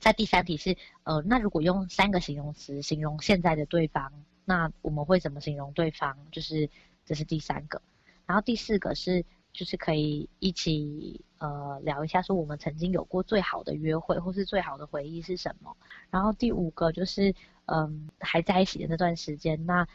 在第三题是，呃，那如果用三个形容词形容现在的对方，那我们会怎么形容对方？就是这是第三个，然后第四个是，就是可以一起呃聊一下，说我们曾经有过最好的约会或是最好的回忆是什么。然后第五个就是，嗯，还在一起的那段时间，那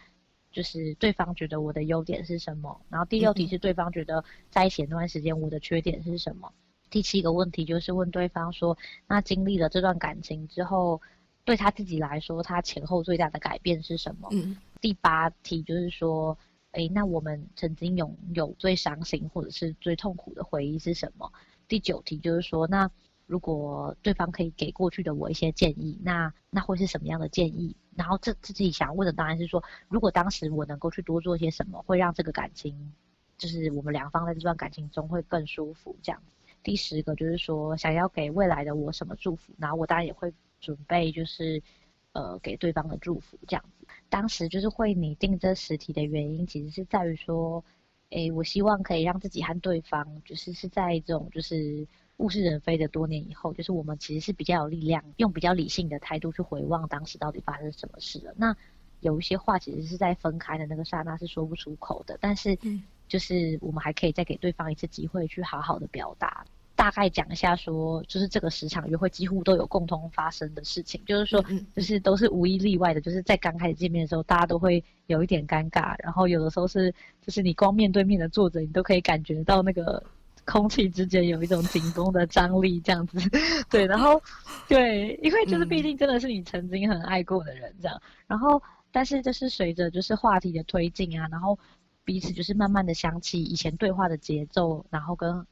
就是对方觉得我的优点是什么？然后第六题是对方觉得在一起那段时间我的缺点是什么？第七个问题就是问对方说，那经历了这段感情之后，对他自己来说，他前后最大的改变是什么？嗯。第八题就是说，诶，那我们曾经拥有最伤心或者是最痛苦的回忆是什么？第九题就是说，那如果对方可以给过去的我一些建议，那那会是什么样的建议？然后这自己想问的当然是说，如果当时我能够去多做些什么，会让这个感情，就是我们两方在这段感情中会更舒服，这样。第十个就是说，想要给未来的我什么祝福，然后我当然也会准备，就是呃给对方的祝福这样子。当时就是会拟定这十题的原因，其实是在于说，诶，我希望可以让自己和对方，就是是在这种就是物是人非的多年以后，就是我们其实是比较有力量，用比较理性的态度去回望当时到底发生什么事了。那有一些话其实是在分开的那个刹那是说不出口的，但是。嗯就是我们还可以再给对方一次机会去好好的表达，大概讲一下说，就是这个十场约会几乎都有共同发生的事情，就是说，就是都是无一例外的，就是在刚开始见面的时候，大家都会有一点尴尬，然后有的时候是，就是你光面对面的坐着，你都可以感觉到那个空气之间有一种紧绷的张力，这样子，对，然后，对，因为就是毕竟真的是你曾经很爱过的人，这样，然后，但是就是随着就是话题的推进啊，然后。彼此就是慢慢的想起以前对话的节奏，然后跟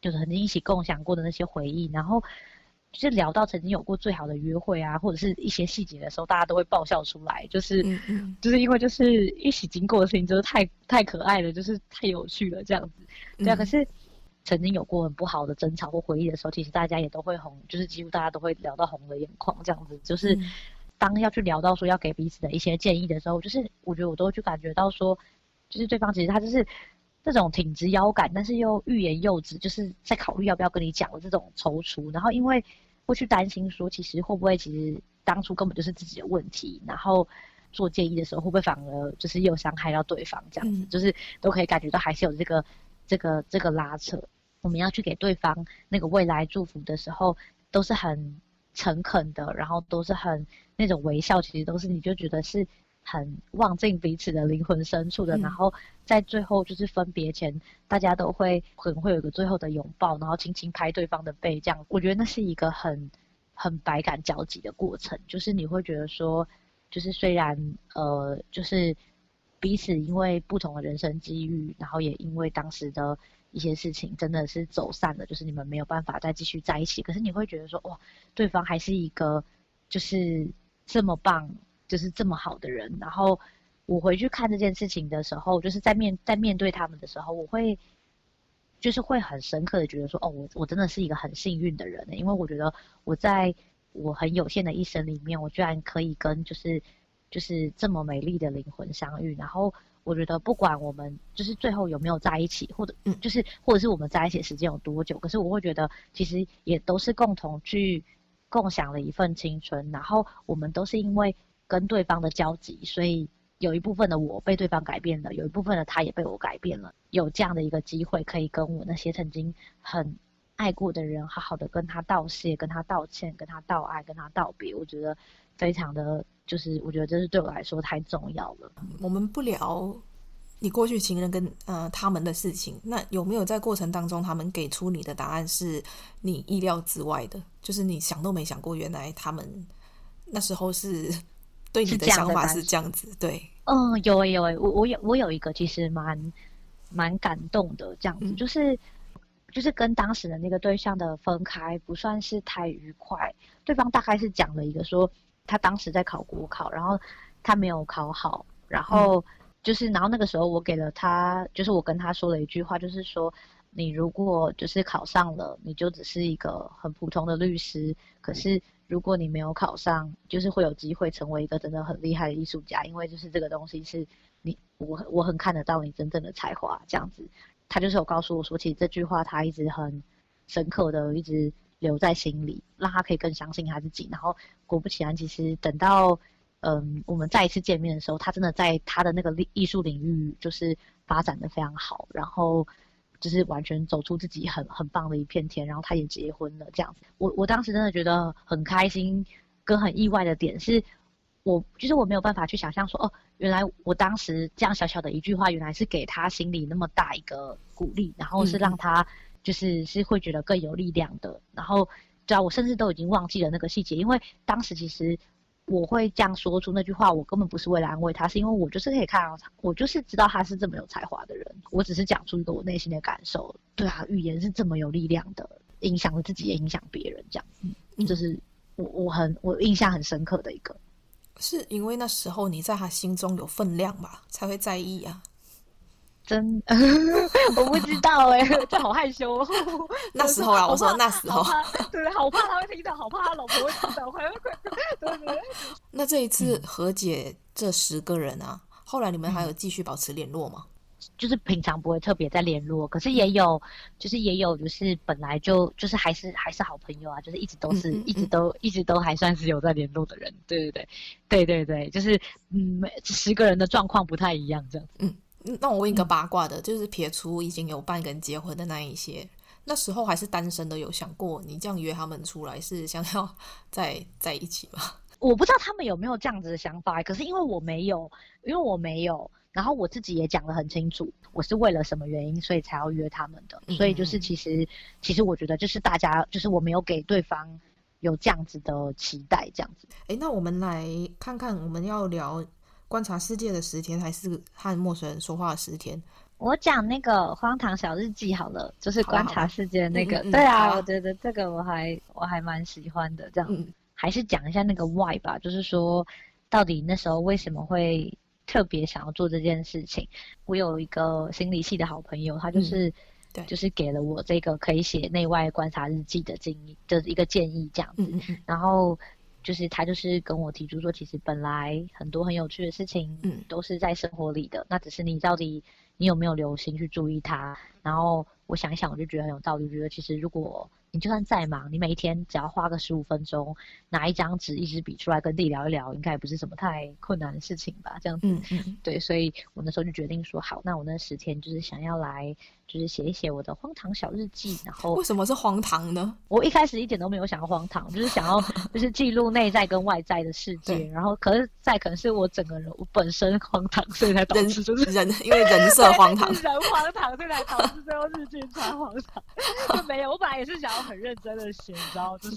就是曾经一起共享过的那些回忆，然后就是聊到曾经有过最好的约会啊，或者是一些细节的时候，大家都会爆笑出来，就是嗯嗯就是因为就是一起经过的事情，就是太太可爱了，就是太有趣了这样子。对啊，可是曾经有过很不好的争吵或回忆的时候，其实大家也都会红，就是几乎大家都会聊到红了眼眶这样子。就是当要去聊到说要给彼此的一些建议的时候，就是我觉得我都会去感觉到说。就是对方其实他就是这种挺直腰杆，但是又欲言又止，就是在考虑要不要跟你讲的这种踌躇。然后因为会去担心说，其实会不会其实当初根本就是自己的问题，然后做建议的时候会不会反而就是又伤害到对方这样子，就是都可以感觉到还是有这个这个这个拉扯。我们要去给对方那个未来祝福的时候，都是很诚恳的，然后都是很那种微笑，其实都是你就觉得是。很望进彼此的灵魂深处的，嗯、然后在最后就是分别前，大家都会可能会有个最后的拥抱，然后轻轻拍对方的背，这样我觉得那是一个很很百感交集的过程。就是你会觉得说，就是虽然呃，就是彼此因为不同的人生机遇，然后也因为当时的一些事情真的是走散了，就是你们没有办法再继续在一起。可是你会觉得说，哇，对方还是一个就是这么棒。就是这么好的人，然后我回去看这件事情的时候，就是在面在面对他们的时候，我会就是会很深刻的觉得说，哦，我我真的是一个很幸运的人，因为我觉得我在我很有限的一生里面，我居然可以跟就是就是这么美丽的灵魂相遇，然后我觉得不管我们就是最后有没有在一起，或者嗯，就是或者是我们在一起的时间有多久，可是我会觉得其实也都是共同去共享了一份青春，然后我们都是因为。跟对方的交集，所以有一部分的我被对方改变了，有一部分的他也被我改变了。有这样的一个机会，可以跟我那些曾经很爱过的人，好好的跟他道谢，跟他道歉，跟他道爱，跟他道别。我觉得非常的，就是我觉得这是对我来说太重要了。我们不聊你过去情人跟呃他们的事情，那有没有在过程当中，他们给出你的答案是你意料之外的？就是你想都没想过，原来他们那时候是对你的想法是这样子。对，嗯，有诶有诶，我我有我有一个其实蛮蛮感动的，这样子，嗯、就是就是跟当时的那个对象的分开不算是太愉快。对方大概是讲了一个说，他当时在考国考，然后他没有考好，然后。嗯就是，然后那个时候我给了他，就是我跟他说了一句话，就是说，你如果就是考上了，你就只是一个很普通的律师。可是如果你没有考上，就是会有机会成为一个真的很厉害的艺术家，因为就是这个东西是你我我很看得到你真正的才华这样子。他就是有告诉我说，其实这句话他一直很深刻的一直留在心里，让他可以更相信他自己。然后果不其然，其实等到。嗯，我们再一次见面的时候，他真的在他的那个艺艺术领域就是发展的非常好，然后就是完全走出自己很很棒的一片天，然后他也结婚了这样子。我我当时真的觉得很开心，跟很意外的点是，我就是我没有办法去想象说，哦，原来我当时这样小小的一句话，原来是给他心里那么大一个鼓励，然后是让他就是是会觉得更有力量的。然后，对啊，我甚至都已经忘记了那个细节，因为当时其实。我会这样说出那句话，我根本不是为了安慰他，是因为我就是可以看到他，我就是知道他是这么有才华的人，我只是讲出一个我内心的感受。对啊，语言是这么有力量的，影响了自己也影响别人，这样，嗯，就是我我很我印象很深刻的一个，是因为那时候你在他心中有分量吧，才会在意啊。真，我不知道哎、欸，这好害羞、哦。那时候啊，我说那时候，对，好怕他会听到，好怕他老婆会听到，快快快！对对对。那这一次和解这十个人啊，嗯、后来你们还有继续保持联络吗？就是平常不会特别在联络，可是也有，就是也有，就是本来就就是还是还是好朋友啊，就是一直都是，嗯嗯嗯一直都一直都还算是有在联络的人。对对对，对对对，就是嗯，十个人的状况不太一样，这样子。嗯。那我问一个八卦的，嗯、就是撇除已经有半个人结婚的那一些，那时候还是单身的，有想过你这样约他们出来是想要在在一起吗？我不知道他们有没有这样子的想法，可是因为我没有，因为我没有，然后我自己也讲得很清楚，我是为了什么原因所以才要约他们的，嗯、所以就是其实其实我觉得就是大家就是我没有给对方有这样子的期待，这样子。哎，那我们来看看我们要聊。观察世界的十天，还是和陌生人说话的十天？我讲那个荒唐小日记好了，就是观察世界的那个。啊对啊，我觉得这个我还我还蛮喜欢的。这样，嗯、还是讲一下那个 why 吧，就是说到底那时候为什么会特别想要做这件事情？我有一个心理系的好朋友，他就是、嗯、对，就是给了我这个可以写内外观察日记的建议，就是一个建议这样子。嗯嗯然后。就是他，就是跟我提出说，其实本来很多很有趣的事情，嗯，都是在生活里的，嗯、那只是你到底你有没有留心去注意它。然后我想一想，我就觉得很有道理，觉得其实如果。你就算再忙，你每一天只要花个十五分钟，拿一张纸、一支笔出来跟自己聊一聊，应该也不是什么太困难的事情吧？这样子，嗯嗯，对，所以我那时候就决定说，好，那我那十天就是想要来，就是写一写我的荒唐小日记。然后，为什么是荒唐呢？我一开始一点都没有想要荒唐，就是想要 就是记录内在跟外在的世界。对然后，可是再可能是我整个人我本身荒唐，所以才导致就是人，因为人设荒唐，人荒唐，所以才导致最后日记才荒唐。就没有，我本来也是想要。很认真的写，你知道，就是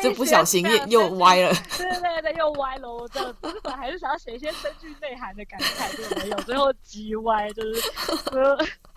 就不小心又又歪了。对对对，又歪了。我这本来还是想要写一些深具内涵的感慨，就没有，最后急歪，就是。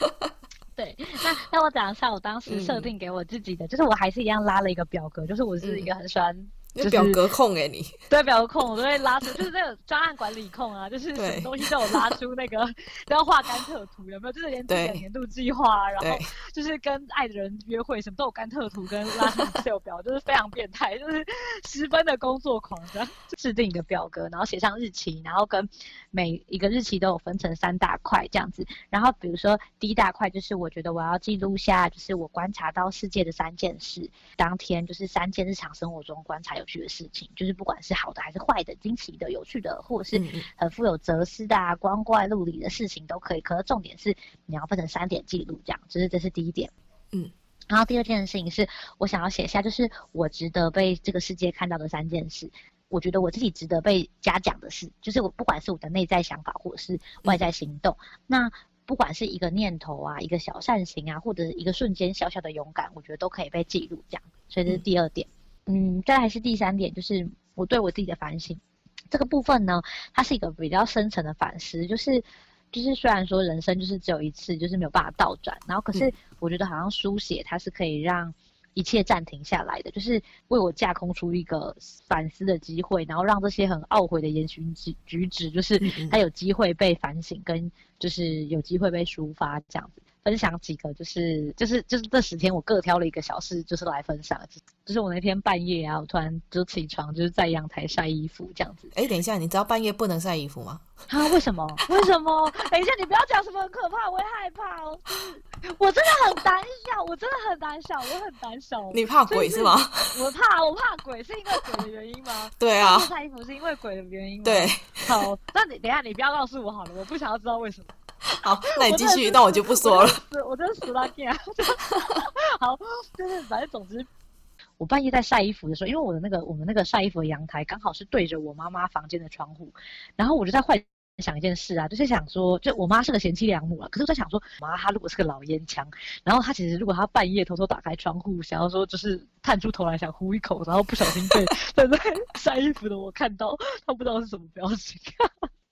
对，那那我讲一下我当时设定给我自己的，嗯、就是我还是一样拉了一个表格，就是我是一个很喜欢。就是表格控哎，你。对表格控，我都会拉出，就是那个专案管理控啊，就是什么东西都有拉出那个 都要画甘特图，有没有？就是连自己的年度计划，然后就是跟爱的人约会，什么都有甘特图跟拉出 Excel 表，就是非常变态，就是十分的工作狂这样，制定一个表格，然后写上日期，然后跟每一个日期都有分成三大块这样子。然后比如说第一大块就是我觉得我要记录下，就是我观察到世界的三件事，当天就是三件日常生活中观察有趣的事情，就是不管是好的还是坏的、惊奇的、有趣的，或者是很富有哲思的、啊、光怪陆离的事情都可以。可是重点是你要分成三点记录，这样，就是这是第一点。嗯，然后第二件事情是我想要写下，就是我值得被这个世界看到的三件事。我觉得我自己值得被嘉奖的事，就是我不管是我的内在想法，或者是外在行动，嗯、那不管是一个念头啊，一个小善行啊，或者一个瞬间小小的勇敢，我觉得都可以被记录。这样，所以这是第二点。嗯，嗯，再还是第三点，就是我对我自己的反省。这个部分呢，它是一个比较深层的反思，就是就是虽然说人生就是只有一次，就是没有办法倒转，然后可是我觉得好像书写它是可以让。一切暂停下来的，就是为我架空出一个反思的机会，然后让这些很懊悔的言行举举止，就是它有机会被反省，跟就是有机会被抒发这样子。分享几个，就是就是就是这十天我各挑了一个小事，就是来分享。就是我那天半夜啊，我突然就起床，就是在阳台晒衣服这样子。哎，等一下，你知道半夜不能晒衣服吗？啊？为什么？为什么？等一下，你不要讲什么很可怕，我会害怕哦。我真的很胆小，我真的很胆小，我很胆小。你怕鬼是吗？我怕，我怕鬼，是因为鬼的原因吗？对啊。晒衣服是因为鬼的原因吗？对。好，那你等一下，你不要告诉我好了，我不想要知道为什么。好，那你继续，那我就不说了。我真的死拉劲啊！好，就是反正总之，我半夜在晒衣服的时候，因为我的那个我们那个晒衣服的阳台刚好是对着我妈妈房间的窗户，然后我就在幻想一件事啊，就是想说，就我妈是个贤妻良母啊，可是我在想说，妈她如果是个老烟枪，然后她其实如果她半夜偷偷打开窗户，想要说就是探出头来想呼一口，然后不小心被正 在晒衣服的我看到，她不知道是什么表情。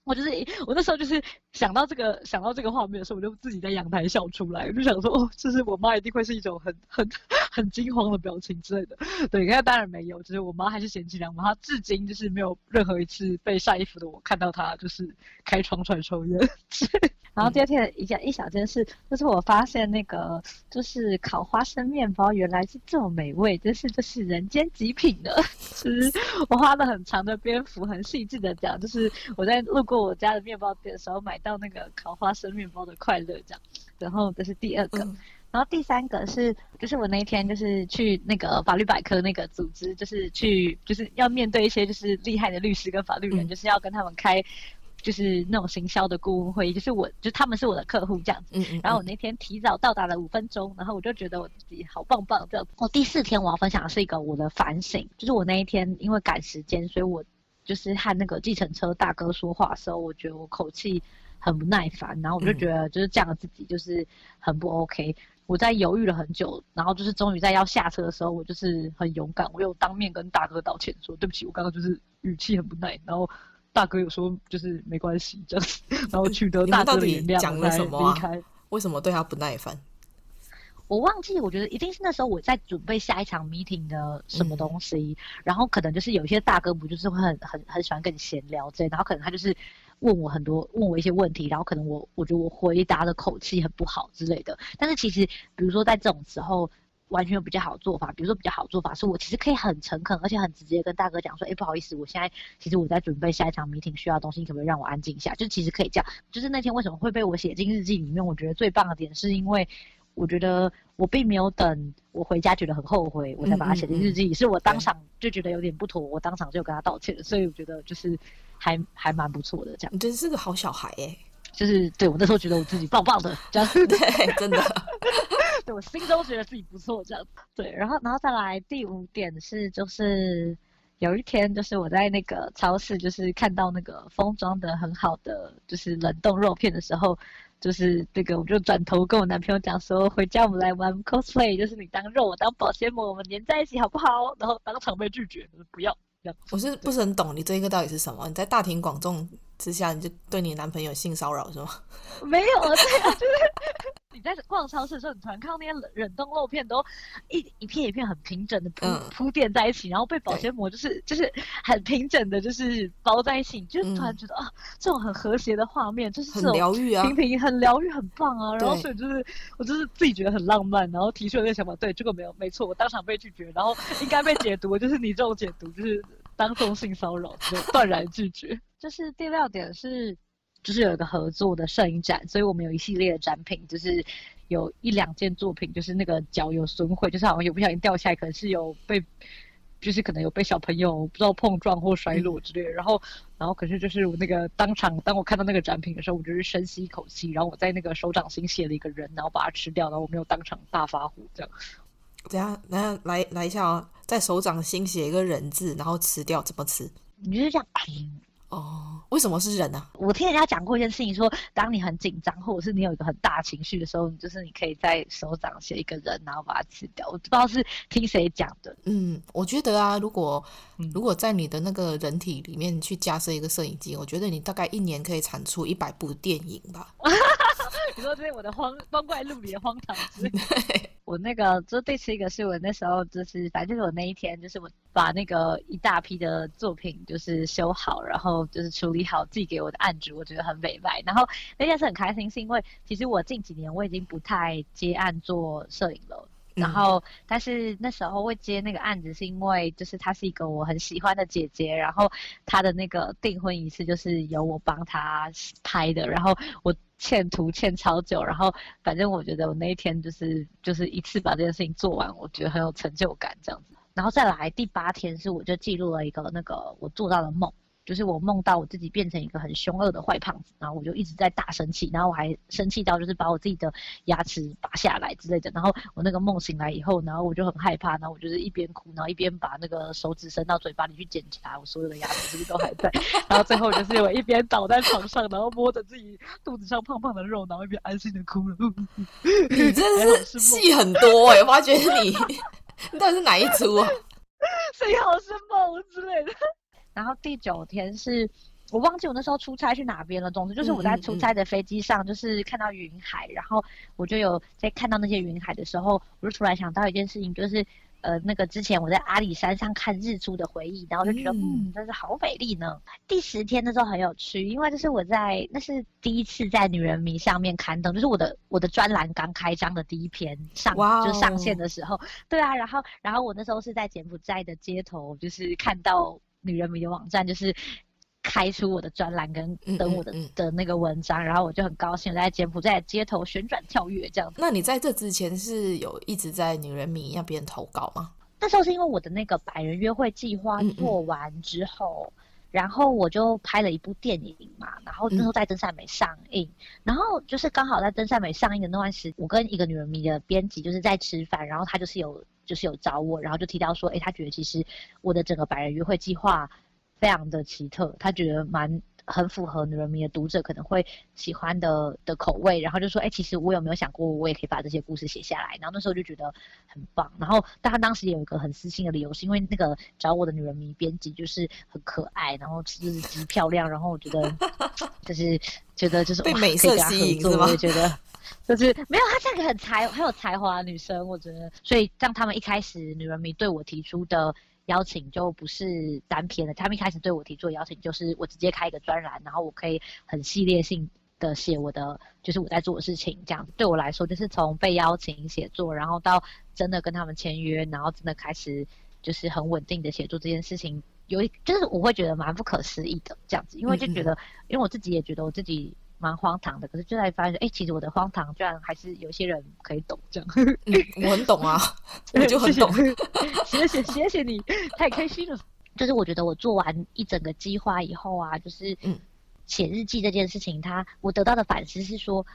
我就是我那时候就是想到这个想到这个画面的时候，我就自己在阳台笑出来，我就想说哦，就是我妈一定会是一种很很 很惊慌的表情之类的。对，那当然没有，就是我妈还是贤妻良母，她至今就是没有任何一次被晒衣服的我看到她就是开窗出来抽烟。然后第二天一件一小件事，就是我发现那个就是烤花生面包原来是这么美味，真是就是人间极品的。其 实我花了很长的篇幅，很细致的讲，就是我在路过。我家的面包店的时候买到那个烤花生面包的快乐，这样。然后这是第二个，嗯、然后第三个是，就是我那一天就是去那个法律百科那个组织，就是去就是要面对一些就是厉害的律师跟法律人，嗯、就是要跟他们开就是那种行销的顾问会议，就是我就他们是我的客户这样子。嗯嗯嗯，然后我那天提早到达了五分钟，然后我就觉得我自己好棒棒这样子。我第四天我要分享的是一个我的反省，就是我那一天因为赶时间，所以我。就是和那个计程车大哥说话的时候，我觉得我口气很不耐烦，然后我就觉得就是这样自己就是很不 OK。我在犹豫了很久，然后就是终于在要下车的时候，我就是很勇敢，我又当面跟大哥道歉说对不起，我刚刚就是语气很不耐。然后大哥有说就是没关系这样子，然后取得大哥的原谅，讲了什么啊？离开。为什么对他不耐烦？我忘记，我觉得一定是那时候我在准备下一场 meeting 的什么东西，嗯、然后可能就是有一些大哥不就是会很很很喜欢跟你闲聊这，然后可能他就是问我很多问我一些问题，然后可能我我觉得我回答的口气很不好之类的。但是其实比如说在这种时候，完全有比较好的做法，比如说比较好的做法是我其实可以很诚恳而且很直接跟大哥讲说，哎，不好意思，我现在其实我在准备下一场 meeting 需要的东西，你可不可以让我安静一下？就其实可以这样。就是那天为什么会被我写进日记里面？我觉得最棒的点是因为。我觉得我并没有等我回家觉得很后悔，我才把它写进日记里。嗯嗯嗯，是我当场就觉得有点不妥，我当场就跟他道歉了。所以我觉得就是还还蛮不错的，这样。你真是个好小孩哎，就是对我那时候觉得我自己棒棒的，这样对，真的，对我心中觉得自己不错，这样。对，然后然后再来第五点是，就是有一天就是我在那个超市，就是看到那个封装的很好的就是冷冻肉片的时候。就是这个，我就转头跟我男朋友讲说，回家我们来玩 cosplay，就是你当肉，我当保鲜膜，我们粘在一起好不好？然后当场被拒绝，不要。这样。我是不是很懂你这个到底是什么？你在大庭广众之下，你就对你男朋友性骚扰是吗？没有啊，对啊，就是。你在逛超市的时候，你突然看到那些冷冷冻肉片都一一片一片很平整的铺铺垫在一起，然后被保鲜膜就是就是很平整的，就是包在一起，你就突然觉得、嗯、啊，这种很和谐的画面就是这种很疗愈啊，平平很疗愈，很棒啊。然后所以就是我就是自己觉得很浪漫，然后提出了这个想法。对，这个没有没错，我当场被拒绝，然后应该被解读就是你这种解读就是当众性骚扰，就断然拒绝。就是第六点是。就是有一个合作的摄影展，所以我们有一系列的展品，就是有一两件作品，就是那个脚有损毁，就是好像有不小心掉下来，可能是有被，就是可能有被小朋友不知道碰撞或摔落之类的。嗯、然后，然后可是就是我那个当场，当我看到那个展品的时候，我就是深吸一口气，然后我在那个手掌心写了一个人，然后把它吃掉，然后我没有当场大发火这样。等下，等下来来一下哦，在手掌心写一个人字，然后吃掉，怎么吃？你就是这样。嗯哦，为什么是人呢、啊？我听人家讲过一件事情说，说当你很紧张，或者是你有一个很大情绪的时候，你就是你可以在手掌写一个人，然后把它吃掉。我不知道是听谁讲的。嗯，我觉得啊，如果如果在你的那个人体里面去架设一个摄影机，我觉得你大概一年可以产出一百部电影吧。你说这是我的荒光怪陆离的荒唐之处。我那个就这次一个是我那时候就是反正就是我那一天就是我把那个一大批的作品就是修好，然后就是处理好寄给我的案主，我觉得很美白。然后那件事很开心，是因为其实我近几年我已经不太接案做摄影了。然后，但是那时候会接那个案子，是因为就是她是一个我很喜欢的姐姐，然后她的那个订婚仪式就是由我帮她拍的，然后我欠图欠超久，然后反正我觉得我那一天就是就是一次把这件事情做完，我觉得很有成就感这样子。然后再来第八天是我就记录了一个那个我做到的梦。就是我梦到我自己变成一个很凶恶的坏胖子，然后我就一直在大生气，然后我还生气到就是把我自己的牙齿拔下来之类的。然后我那个梦醒来以后，然后我就很害怕，然后我就是一边哭，然后一边把那个手指伸到嘴巴里去检查我所有的牙齿是不是都还在。然后最后就是我一边倒在床上，然后摸着自己肚子上胖胖的肉，然后一边安心的哭了。你真的是戏很多哎、欸，我发觉你 你到底是哪一出啊？最好是梦之类的。然后第九天是我忘记我那时候出差去哪边了。总之就是我在出差的飞机上，就是看到云海，嗯嗯嗯，然后我就有在看到那些云海的时候，我就突然想到一件事情，就是呃那个之前我在阿里山上看日出的回忆，然后就觉得嗯，嗯，真是好美丽呢。第十天的时候很有趣，因为就是我在那是第一次在女人迷上面刊登，就是我的我的专栏刚开张的第一篇上、就上线的时候，对啊，然后然后我那时候是在柬埔寨的街头，就是看到。女人迷的网站就是开出我的专栏跟登我的嗯嗯嗯的那个文章，然后我就很高兴在柬埔寨街头旋转跳跃这样子。那你在这之前是有一直在女人迷那边投稿吗？那时候是因为我的那个百人约会计划做完之后，然后我就拍了一部电影嘛，然后那时候在真善美上映，嗯、然后就是刚好在真善美上映的那段时间，我跟一个女人迷的编辑就是在吃饭，然后他就是有。就是有找我，然后就提到说，哎，他觉得其实我的整个百人约会计划非常的奇特，他觉得蛮很符合女人迷的读者可能会喜欢的的口味，然后就说，哎，其实我有没有想过，我也可以把这些故事写下来？然后那时候就觉得很棒。然后但他当时也有一个很私心的理由，是因为那个找我的女人迷编辑就是很可爱，然后就是极漂亮，然后我觉得 就是觉得就是被美色吸引是吗？我也觉得。就是没有，她这个很才很有才华的女生，我觉得，所以让他们一开始女人迷对我提出的邀请就不是单篇的，他们一开始对我提出的邀请就是我直接开一个专栏，然后我可以很系列性的写我的，就是我在做的事情，这样子对我来说就是从被邀请写作，然后到真的跟他们签约，然后真的开始就是很稳定的写作这件事情，有一就是我会觉得蛮不可思议的这样子，因为就觉得，因为我自己也觉得我自己。蛮荒唐的，可是就在发现，哎、欸，其实我的荒唐居然还是有些人可以懂这样。嗯，我很懂啊，我就很懂。谢谢谢谢你，太开心了。就是我觉得我做完一整个计划以后啊，就是嗯，写日记这件事情，他我得到的反思是说。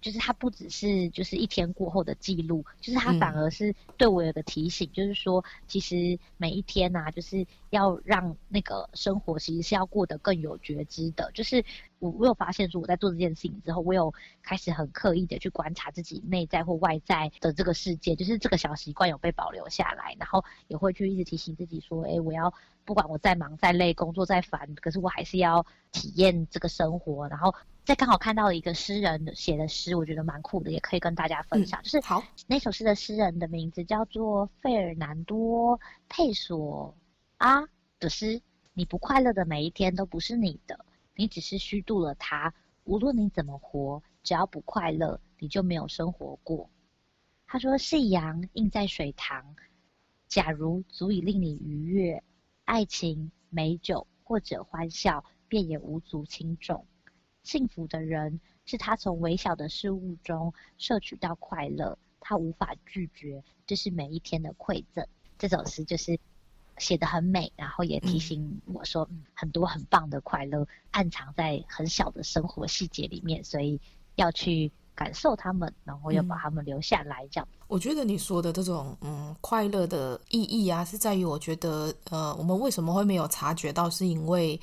就是它不只是就是一天过后的记录，就是它反而是对我有个提醒，嗯、就是说其实每一天呐、啊，就是要让那个生活其实是要过得更有觉知的。就是我我有发现说我在做这件事情之后，我有开始很刻意的去观察自己内在或外在的这个世界，就是这个小习惯有被保留下来，然后也会去一直提醒自己说，哎、欸，我要不管我再忙再累，工作再烦，可是我还是要体验这个生活，然后。在刚好看到了一个诗人写的诗，我觉得蛮酷的，也可以跟大家分享。嗯、就是好，那首诗的诗人的名字叫做费尔南多佩索阿的诗。你不快乐的每一天都不是你的，你只是虚度了它。无论你怎么活，只要不快乐，你就没有生活过。他说：夕阳映在水塘，假如足以令你愉悦，爱情、美酒或者欢笑，便也无足轻重。幸福的人是他从微小的事物中摄取到快乐，他无法拒绝，这是每一天的馈赠。这首诗就是写得很美，然后也提醒我说，嗯，很多很棒的快乐暗藏在很小的生活细节里面，所以要去感受他们，然后要把他们留下来，这样。我觉得你说的这种嗯快乐的意义啊，是在于我觉得呃，我们为什么会没有察觉到，是因为。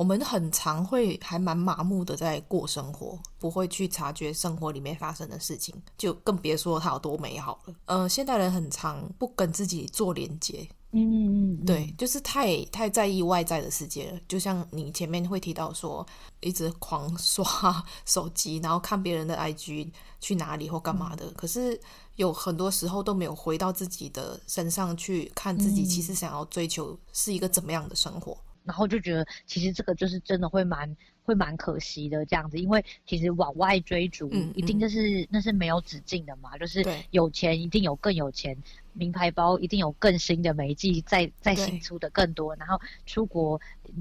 我们很常会还蛮麻木的在过生活，不会去察觉生活里面发生的事情，就更别说它有多美好了。呃，现代人很常不跟自己做连接，嗯嗯嗯，对，就是太太在意外在的世界了。就像你前面会提到说，一直狂刷手机，然后看别人的 IG 去哪里或干嘛的，嗯、可是有很多时候都没有回到自己的身上去看自己，其实想要追求是一个怎么样的生活。然后就觉得，其实这个就是真的会蛮会蛮可惜的这样子，因为其实往外追逐，一定就是、那是没有止境的嘛，就是有钱一定有更有钱，名牌包一定有更新的，每一季再再新出的更多，然后出国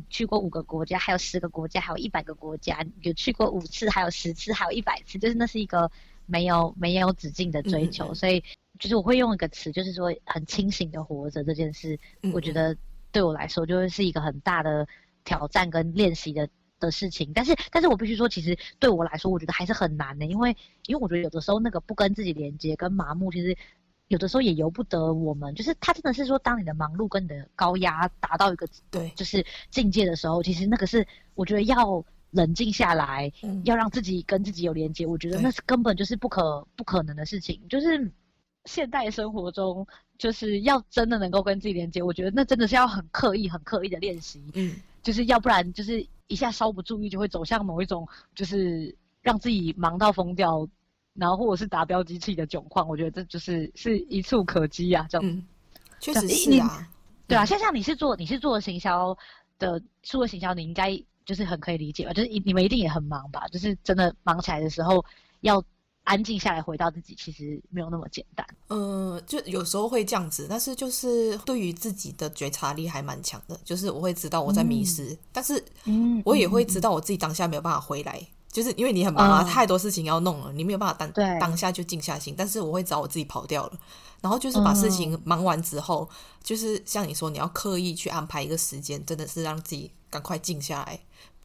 去过五个国家，还有十个国家，还有一百个国家，有去过五次，还有十次，还有一百次，就是那是一个没有没有止境的追求，所以就是我会用一个词，就是说很清醒的活着这件事，我觉得。对我来说，就会是一个很大的挑战跟练习的的事情。但是，但是我必须说，其实对我来说，我觉得还是很难的，因为，因为我觉得有的时候那个不跟自己连接，跟麻木，其实有的时候也由不得我们。就是他真的是说，当你的忙碌跟你的高压达到一个对，就是境界的时候，其实那个是我觉得要冷静下来，嗯、要让自己跟自己有连接。我觉得那是根本就是不可不可能的事情，就是。现代生活中，就是要真的能够跟自己连接，我觉得那真的是要很刻意、很刻意的练习。嗯，就是要不然就是一下稍不注意，就会走向某一种就是让自己忙到疯掉，然后或者是达标机器的窘况。我觉得这就是是一触可及啊，这样。嗯，确实是啊。对啊，像像你是做你是做行销的，数位行销，你应该就是很可以理解吧？就是你们一定也很忙吧？就是真的忙起来的时候要。安静下来，回到自己，其实没有那么简单。嗯、呃，就有时候会这样子，但是就是对于自己的觉察力还蛮强的。就是我会知道我在迷失，嗯、但是我也会知道我自己当下没有办法回来，嗯、就是因为你很忙啊，嗯、太多事情要弄了，你没有办法当对当下就静下心。但是我会找我自己跑掉了，然后就是把事情忙完之后，嗯、就是像你说，你要刻意去安排一个时间，真的是让自己赶快静下来。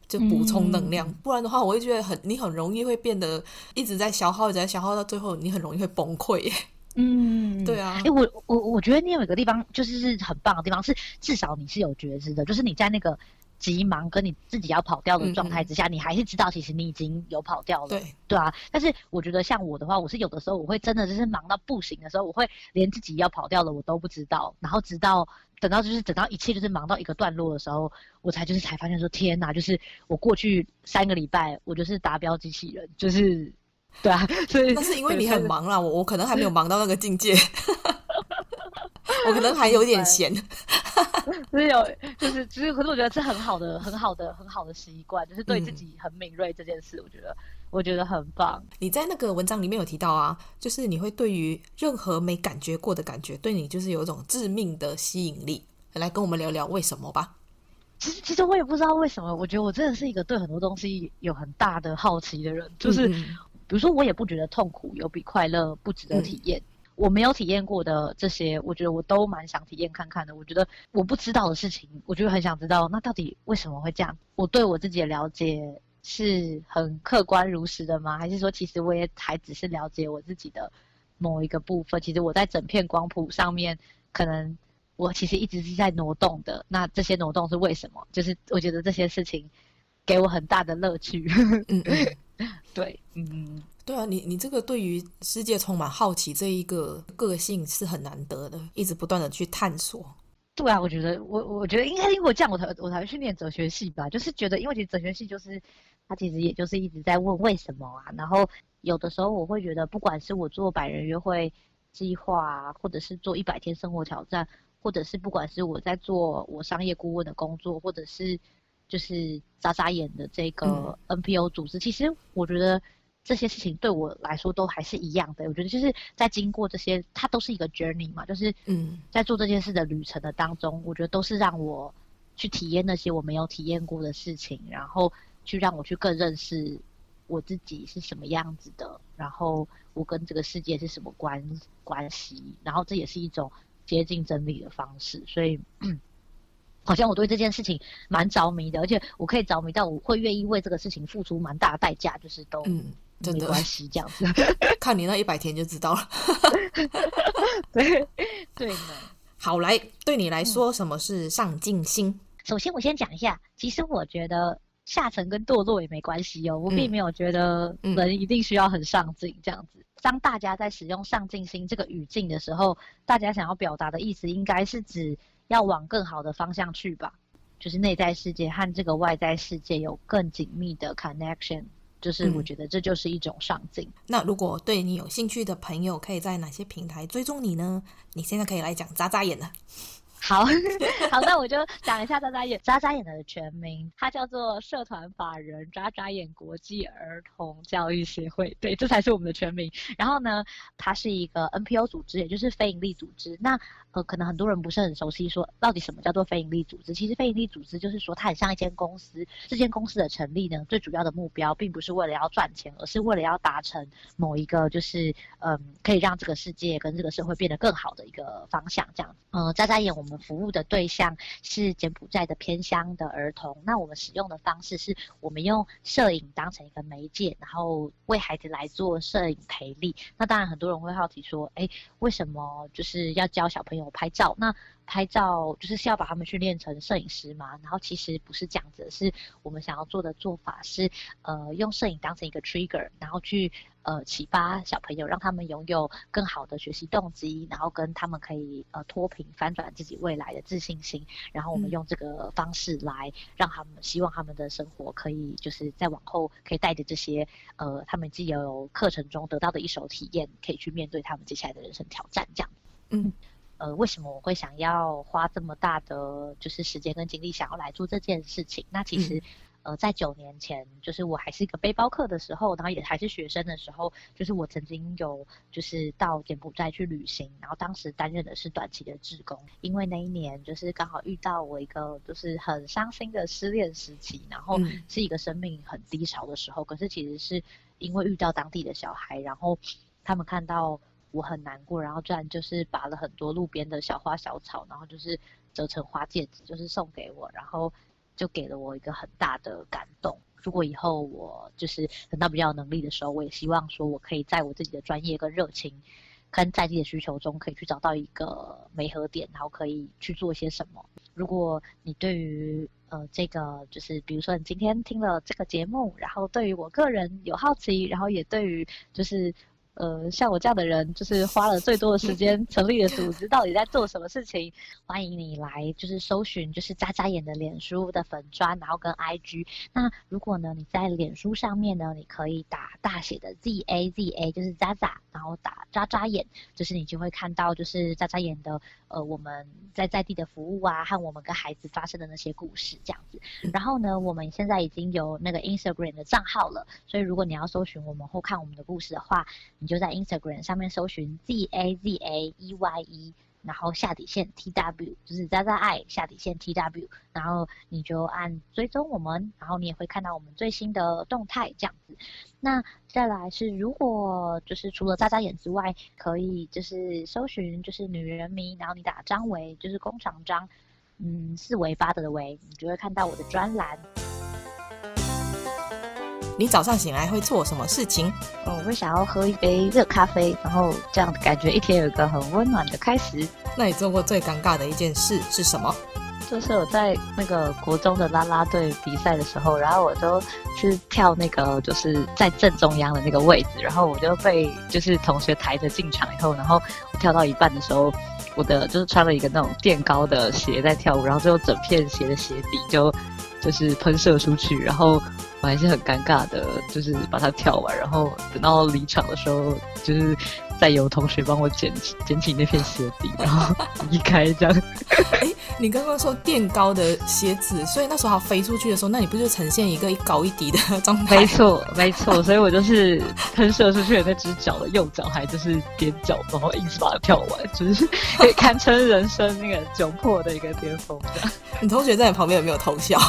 就补充能量，嗯、不然的话，我会觉得很，你很容易会变得一直在消耗，一直在消耗，到最后你很容易会崩溃。嗯，对啊。哎、欸，我我我觉得你有一个地方就是是很棒的地方，是至少你是有觉知的，就是你在那个急忙跟你自己要跑掉的状态之下，嗯嗯，你还是知道其实你已经有跑掉了。对，对啊。但是我觉得像我的话，我是有的时候我会真的就是忙到不行的时候，我会连自己要跑掉了我都不知道，然后直到。等到就是等到一切就是忙到一个段落的时候，我才就是才发现说天哪，就是我过去三个礼拜我就是达标机器人，就是 对啊，所以那是因为你很忙啦，我我可能还没有 忙到那个境界，我可能还有点闲，所以有就是其实可是我觉得这很好的很好的很好的习惯，就是对自己很敏锐这件事，我觉得。我觉得很棒。你在那个文章里面有提到啊，就是你会对于任何没感觉过的感觉，对你就是有一种致命的吸引力。来跟我们聊聊为什么吧。其实，其实我也不知道为什么。我觉得我真的是一个对很多东西有很大的好奇的人。就是，嗯、比如说，我也不觉得痛苦有比快乐不值得体验。嗯、我没有体验过的这些，我觉得我都蛮想体验看看的。我觉得我不知道的事情，我就很想知道，那到底为什么会这样？我对我自己的了解。是很客观如实的吗？还是说，其实我也还只是了解我自己的某一个部分？其实我在整片光谱上面，可能我其实一直是在挪动的。那这些挪动是为什么？就是我觉得这些事情给我很大的乐趣。嗯 嗯，对，嗯，对啊，你你这个对于世界充满好奇这一个个性是很难得的，一直不断的去探索。对啊，我觉得我我觉得应该因为这样，我才我才会去念哲学系吧。就是觉得，因为其实哲学系就是。他其实也就是一直在问为什么啊，然后有的时候我会觉得，不管是我做百人约会计划啊，或者是做一百天生活挑战，或者是不管是我在做我商业顾问的工作，或者是就是眨眨眼的这个 NPO 组织，嗯、其实我觉得这些事情对我来说都还是一样的。我觉得就是在经过这些，它都是一个 journey 嘛，就是嗯，在做这件事的旅程的当中，我觉得都是让我去体验那些我没有体验过的事情，然后。去让我去更认识我自己是什么样子的，然后我跟这个世界是什么关关系，然后这也是一种接近真理的方式，所以，嗯，好像我对这件事情蛮着迷的，而且我可以着迷到我会愿意为这个事情付出蛮大的代价，就是都真的没关系，这样子。看你那一百天就知道了。对对呢。好，来，对你来说，什么是上进心？嗯、首先，我先讲一下，其实我觉得下沉跟堕落也没关系哦。我并没有觉得人一定需要很上进这样子。嗯嗯、当大家在使用“上进心”这个语境的时候，大家想要表达的意思，应该是指要往更好的方向去吧？就是内在世界和这个外在世界有更紧密的 connection。就是我觉得这就是一种上进。嗯。那如果对你有兴趣的朋友，可以在哪些平台追踪你呢？你现在可以来讲眨眨眼了。好 好，那我就讲一下眨眨眼。眨眨眼的全名，它叫做社团法人眨眨眼国际儿童教育协会。对，这才是我们的全名。然后呢，它是一个 NPO 组织，也就是非营利组织。那呃，可能很多人不是很熟悉，说到底什么叫做非营利组织？其实非营利组织就是说，它很像一间公司。这间公司的成立呢，最主要的目标并不是为了要赚钱，而是为了要达成某一个就是嗯，可以让这个世界跟这个社会变得更好的一个方向。这样子，呃，眨眨眼我们。服务的对象是柬埔寨的偏乡的儿童，那我们使用的方式是我们用摄影当成一个媒介，然后为孩子来做摄影培力。那当然很多人会好奇说，哎，为什么就是要教小朋友拍照？那拍照就是是要把他们训练成摄影师嘛？然后其实不是这样子，是我们想要做的做法是，呃，用摄影当成一个 trigger，然后去呃启发小朋友，让他们拥有更好的学习动机，然后跟他们可以呃脱贫翻转自己未来的自信心。然后我们用这个方式来让他们，希望他们的生活可以就是在往后可以带着这些呃他们既有课程中得到的一手体验，可以去面对他们接下来的人生挑战。这样，嗯。呃，为什么我会想要花这么大的就是时间跟精力想要来做这件事情？那其实，呃，在九年前，就是我还是一个背包客的时候，然后也还是学生的时候，就是我曾经有就是到柬埔寨去旅行，然后当时担任的是短期的志工，因为那一年就是刚好遇到我一个就是很伤心的失恋时期，然后是一个生命很低潮的时候，可是其实是因为遇到当地的小孩，然后他们看到。我很难过，然后居然就是拔了很多路边的小花小草，然后就是折成花戒指，就是送给我，然后就给了我一个很大的感动。如果以后我就是等到比较有能力的时候，我也希望说我可以在我自己的专业跟热情，跟在自己的需求中，可以去找到一个媒合点，然后可以去做些什么。如果你对于呃这个就是比如说你今天听了这个节目，然后对于我个人有好奇，然后也对于就是。呃，像我这样的人，就是花了最多的时间 成立的组织，到底在做什么事情？欢迎你来，就是搜寻，就是眨眨眼的脸书的粉砖，然后跟 IG。那如果呢，你在脸书上面呢，你可以打大写的 Z A Z A，就是眨眨，然后打眨眨眼，就是你就会看到，就是眨眨眼的呃，我们在在地的服务啊，和我们跟孩子发生的那些故事这样子。然后呢，我们现在已经有那个 Instagram 的账号了，所以如果你要搜寻我们或看我们的故事的话，你就在 Instagram 上面搜寻 Z A Z A E Y E，然后下底线 T W，就是渣渣爱下底线 T W，然后你就按追踪我们，然后你也会看到我们最新的动态这样子。那再来是，如果就是除了眨眨眼之外，可以就是搜寻就是女人迷，然后你打张维，就是工厂张，嗯，四维八德的维，你就会看到我的专栏。你早上醒来会做什么事情？我会想要喝一杯热咖啡，然后这样感觉一天有一个很温暖的开始。那你做过最尴尬的一件事是什么？就是我在那个国中的啦啦队比赛的时候，然后我都是跳那个就是在正中央的那个位置，然后我就被就是同学抬着进场以后，然后我跳到一半的时候，我的就是穿了一个那种垫高的鞋在跳舞，然后最后整片鞋的鞋底就就是喷射出去，然后。我还是很尴尬的，就是把它跳完，然后等到离场的时候，就是再有同学帮我捡起捡起那片鞋底，然后 离开这样。哎，你刚刚说垫高的鞋子，所以那时候它飞出去的时候，那你不就呈现一个一高一低的状态？没错，没错，所以我就是喷射出去的那只脚的右脚还就是踮脚，然后硬是把它跳完，就是可 以堪称人生那个窘迫的一个巅峰。你同学在你旁边有没有偷笑？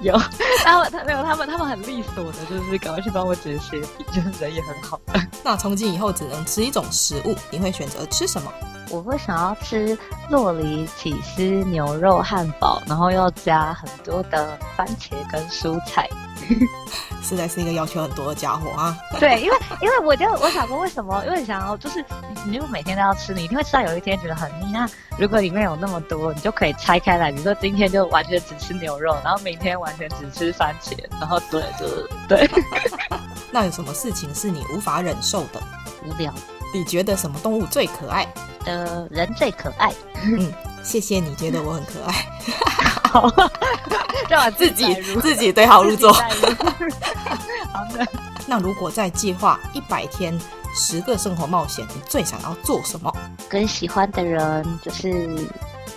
有，他们他没有他们他们很利索的，就是赶快去帮我捡鞋底，就人也很好。那从今以后只能吃一种食物，你会选择吃什么？我会想要吃洛梨起司牛肉汉堡，然后要加很多的番茄跟蔬菜。实在是一个要求很多的家伙啊！对，因为 因为我就我想过为什么？因为你想要就是你如果每天都要吃，你一定会吃到有一天觉得很腻。那如果里面有那么多，你就可以拆开来，比如说今天就完全只吃牛肉，然后明天完全只吃番茄，然后对对对。那有什么事情是你无法忍受的？无聊。你觉得什么动物最可爱？的人最可爱。嗯，谢谢你觉得我很可爱。好，让我自己自己对号入座。好的。那如果在计划一百天十个生活冒险，你最想要做什么？跟喜欢的人就是。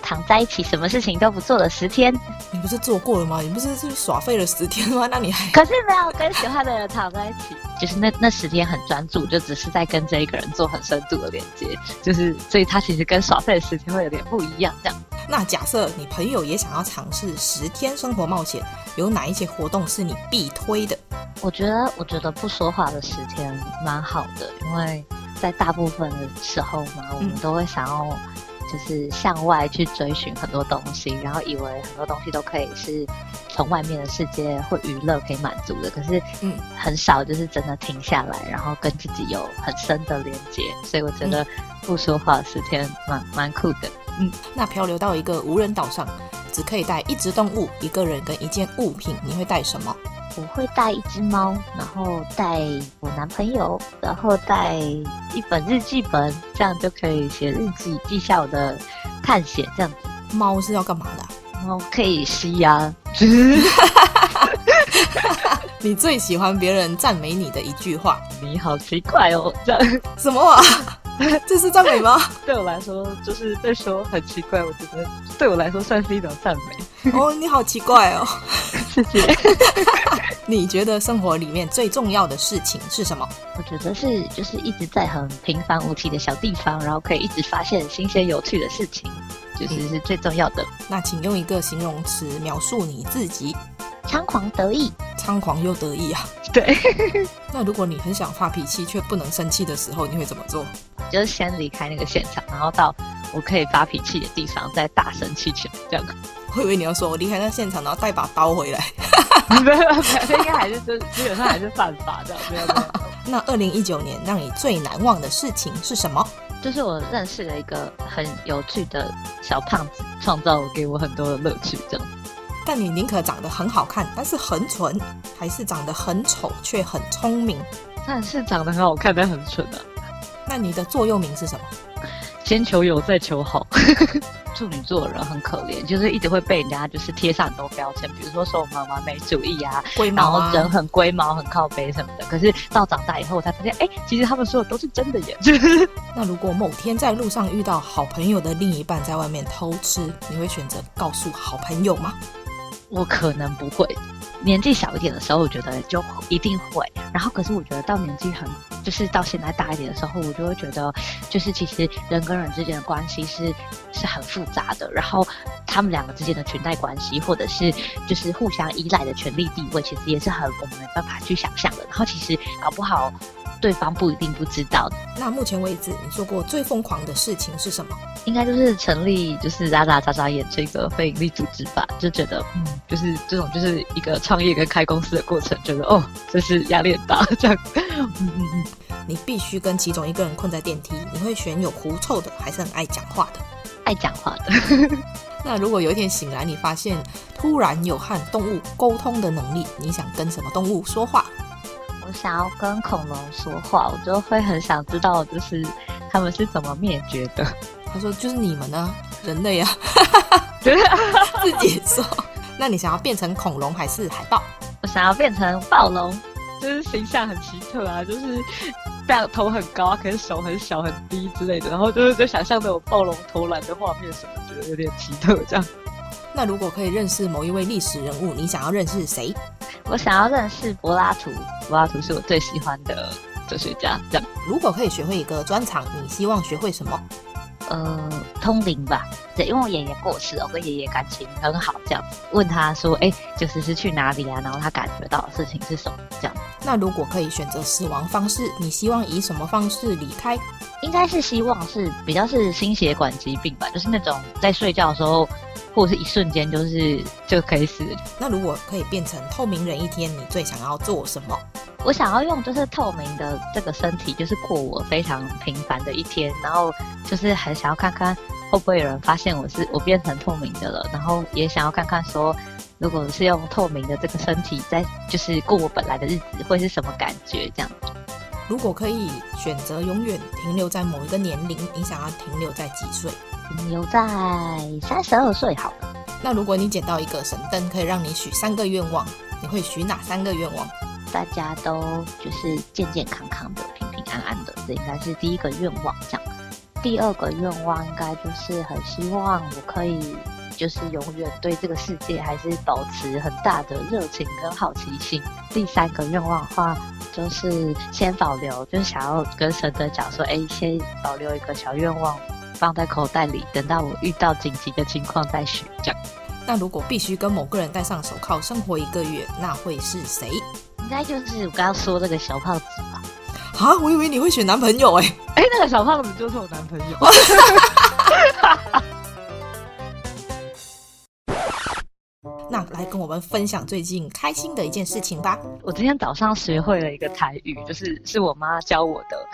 躺在一起，什么事情都不做了十天，你不是做过了吗？你不是是耍废了十天吗？那你还可是没有跟喜欢的人躺在一起，就是那那十天很专注，就只是在跟这一个人做很深度的连接，就是所以他其实跟耍废的十天会有点不一样。这样，那假设你朋友也想要尝试十天生活冒险，有哪一些活动是你必推的？我觉得，我觉得不说话的十天蛮好的，因为在大部分的时候嘛，我们都会想要。就是向外去追寻很多东西，然后以为很多东西都可以是从外面的世界或娱乐可以满足的，可是嗯，很少就是真的停下来，然后跟自己有很深的连接。所以我觉得不说话十天蛮蛮酷的。嗯，那漂流到一个无人岛上，只可以带一只动物、一个人跟一件物品，你会带什么？我会带一只猫，然后带我男朋友，然后带一本日记本，这样就可以写日记，记下我的探险。这样子，猫是要干嘛的？猫可以吸呀。你最喜欢别人赞美你的一句话？你好奇怪哦，这样什么啊？这是赞美吗？对我来说，就是被说很奇怪，我觉得对我来说算是一种赞美。哦，你好奇怪哦，谢谢。你觉得生活里面最重要的事情是什么？我觉得是就是一直在很平凡无奇的小地方，然后可以一直发现新鲜有趣的事情，就是是最重要的。嗯，那请用一个形容词描述你自己。猖狂得意，猖狂又得意啊！对。那如果你很想发脾气却不能生气的时候，你会怎么做？就是先离开那个现场，然后到我可以发脾气的地方再大声气起来，这样。我以为你要说我离开那现场，然后带把刀回来。没有 没有，应该还是就基本上还是犯法这样。没有没有。那二零一九年让你最难忘的事情是什么？就是我认识了一个很有趣的小胖子，创造给我很多的乐趣，这样。但你宁可长得很好看，但是很蠢，还是长得很丑却很聪明？但是长得很好看但很蠢啊。那你的座右铭是什么？先求有，再求好。处女座的人很可怜，就是一直会被人家就是贴上很多标签，比如说说我们完美主义啊，龟毛啊，然后人很龟毛、很靠背什么的。可是到长大以后，我才发现，哎，其实他们说的都是真的耶。那如果某天在路上遇到好朋友的另一半在外面偷吃，你会选择告诉好朋友吗？我可能不会，年纪小一点的时候，我觉得就一定会。然后，可是我觉得到年纪很，就是到现在大一点的时候，我就会觉得，就是其实人跟人之间的关系是是很复杂的。然后，他们两个之间的裙带关系，或者是就是互相依赖的权力地位，其实也是很我们没办法去想象的。然后，其实搞不好对方不一定不知道。那目前为止，你做过最疯狂的事情是什么？应该就是成立，就是眨眨眨眨眼这个非营利组织吧，就觉得，嗯，就是这种就是一个创业跟开公司的过程，觉得哦，这是压力很大，这样，嗯嗯嗯，你必须跟其中一个人困在电梯，你会选有狐臭的，还是很爱讲话的？爱讲话的。那如果有一天醒来，你发现突然有和动物沟通的能力，你想跟什么动物说话？我想要跟恐龙说话，我就会很想知道，就是他们是怎么灭绝的。他说：“就是你们呢，人类 啊，自己说。那你想要变成恐龙还是海豹？我想要变成暴龙，就是形象很奇特啊，就是这样头很高，可是手很小很低之类的。然后就是就想象那种暴龙投篮的画面什么，觉得有点奇特这样。那如果可以认识某一位历史人物，你想要认识谁？我想要认识柏拉图，柏拉图是我最喜欢的哲学家。这样，如果可以学会一个专长，你希望学会什么？”呃，通灵吧，对，因为我爷爷过世，我跟爷爷感情很好，这样子问他说，哎，就是是去哪里啊？然后他感觉到的事情是什么？这样。那如果可以选择死亡方式，你希望以什么方式离开？应该是希望是比较是心血管疾病吧，就是那种在睡觉的时候，或者是一瞬间就是就可以死。那如果可以变成透明人一天，你最想要做什么？我想要用就是透明的这个身体，就是过我非常平凡的一天，然后就是很想要看看会不会有人发现我是我变成透明的了，然后也想要看看说，如果是用透明的这个身体在就是过我本来的日子，会是什么感觉这样。如果可以选择永远停留在某一个年龄，你想要停留在几岁？停留在三十二岁好了。那如果你捡到一个神灯，可以让你许三个愿望，你会许哪三个愿望？大家都就是健健康康的、平平安安的，这应该是第一个愿望。这样，第二个愿望应该就是很希望我可以，就是永远对这个世界还是保持很大的热情跟好奇心。第三个愿望的话，就是先保留，就是想要跟神的讲说，哎，先保留一个小愿望放在口袋里，等到我遇到紧急的情况再许。这样。那如果必须跟某个人戴上手铐生活一个月，那会是谁？应该就是我刚刚说那个小胖子吧？啊，我以为你会选男朋友哎、欸！哎、欸，那个小胖子就是我男朋友。来跟我们分享最近开心的一件事情吧。我今天早上学会了一个台语，就是是我妈教我的。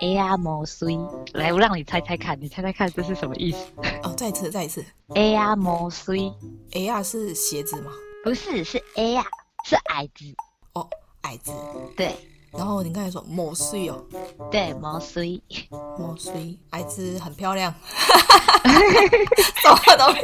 哎呀，毛衰！来，我让你猜猜看，你猜猜看这是什么意思？哦，再一次，再一次。哎呀，毛衰！哎呀，是鞋子吗？不是，是哎呀，是矮子。哦，矮子，对。然后你刚才说毛水哦，对，毛水，毛水，矮子很漂亮。什么东西？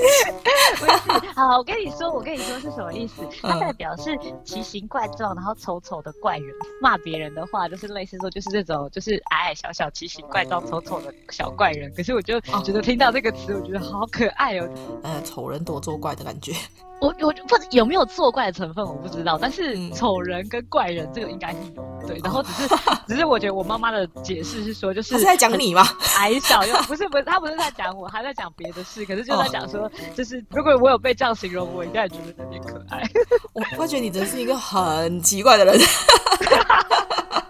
不是，好，我跟你说，我跟你说是什么意思？它代表是奇形怪状，然后丑丑的怪人。骂别人的话，就是类似说，就是这种，就是矮矮小小、奇形怪状、丑丑的小怪人。可是我就觉得听到这个词，我觉得好可爱哦。呃，丑人多作怪的感觉。我我不有没有作怪的成分，我不知道。但是丑人跟怪人这个应该是有，对。然后只是只是我觉得我妈妈的解释是说，就是是在讲你吗？矮小又不是不是，她不是在讲我，她在讲别的事。可是就在讲说，就是如果我有被这样形容，我应该也觉得特别可爱。我发觉你真是一个很奇怪的人。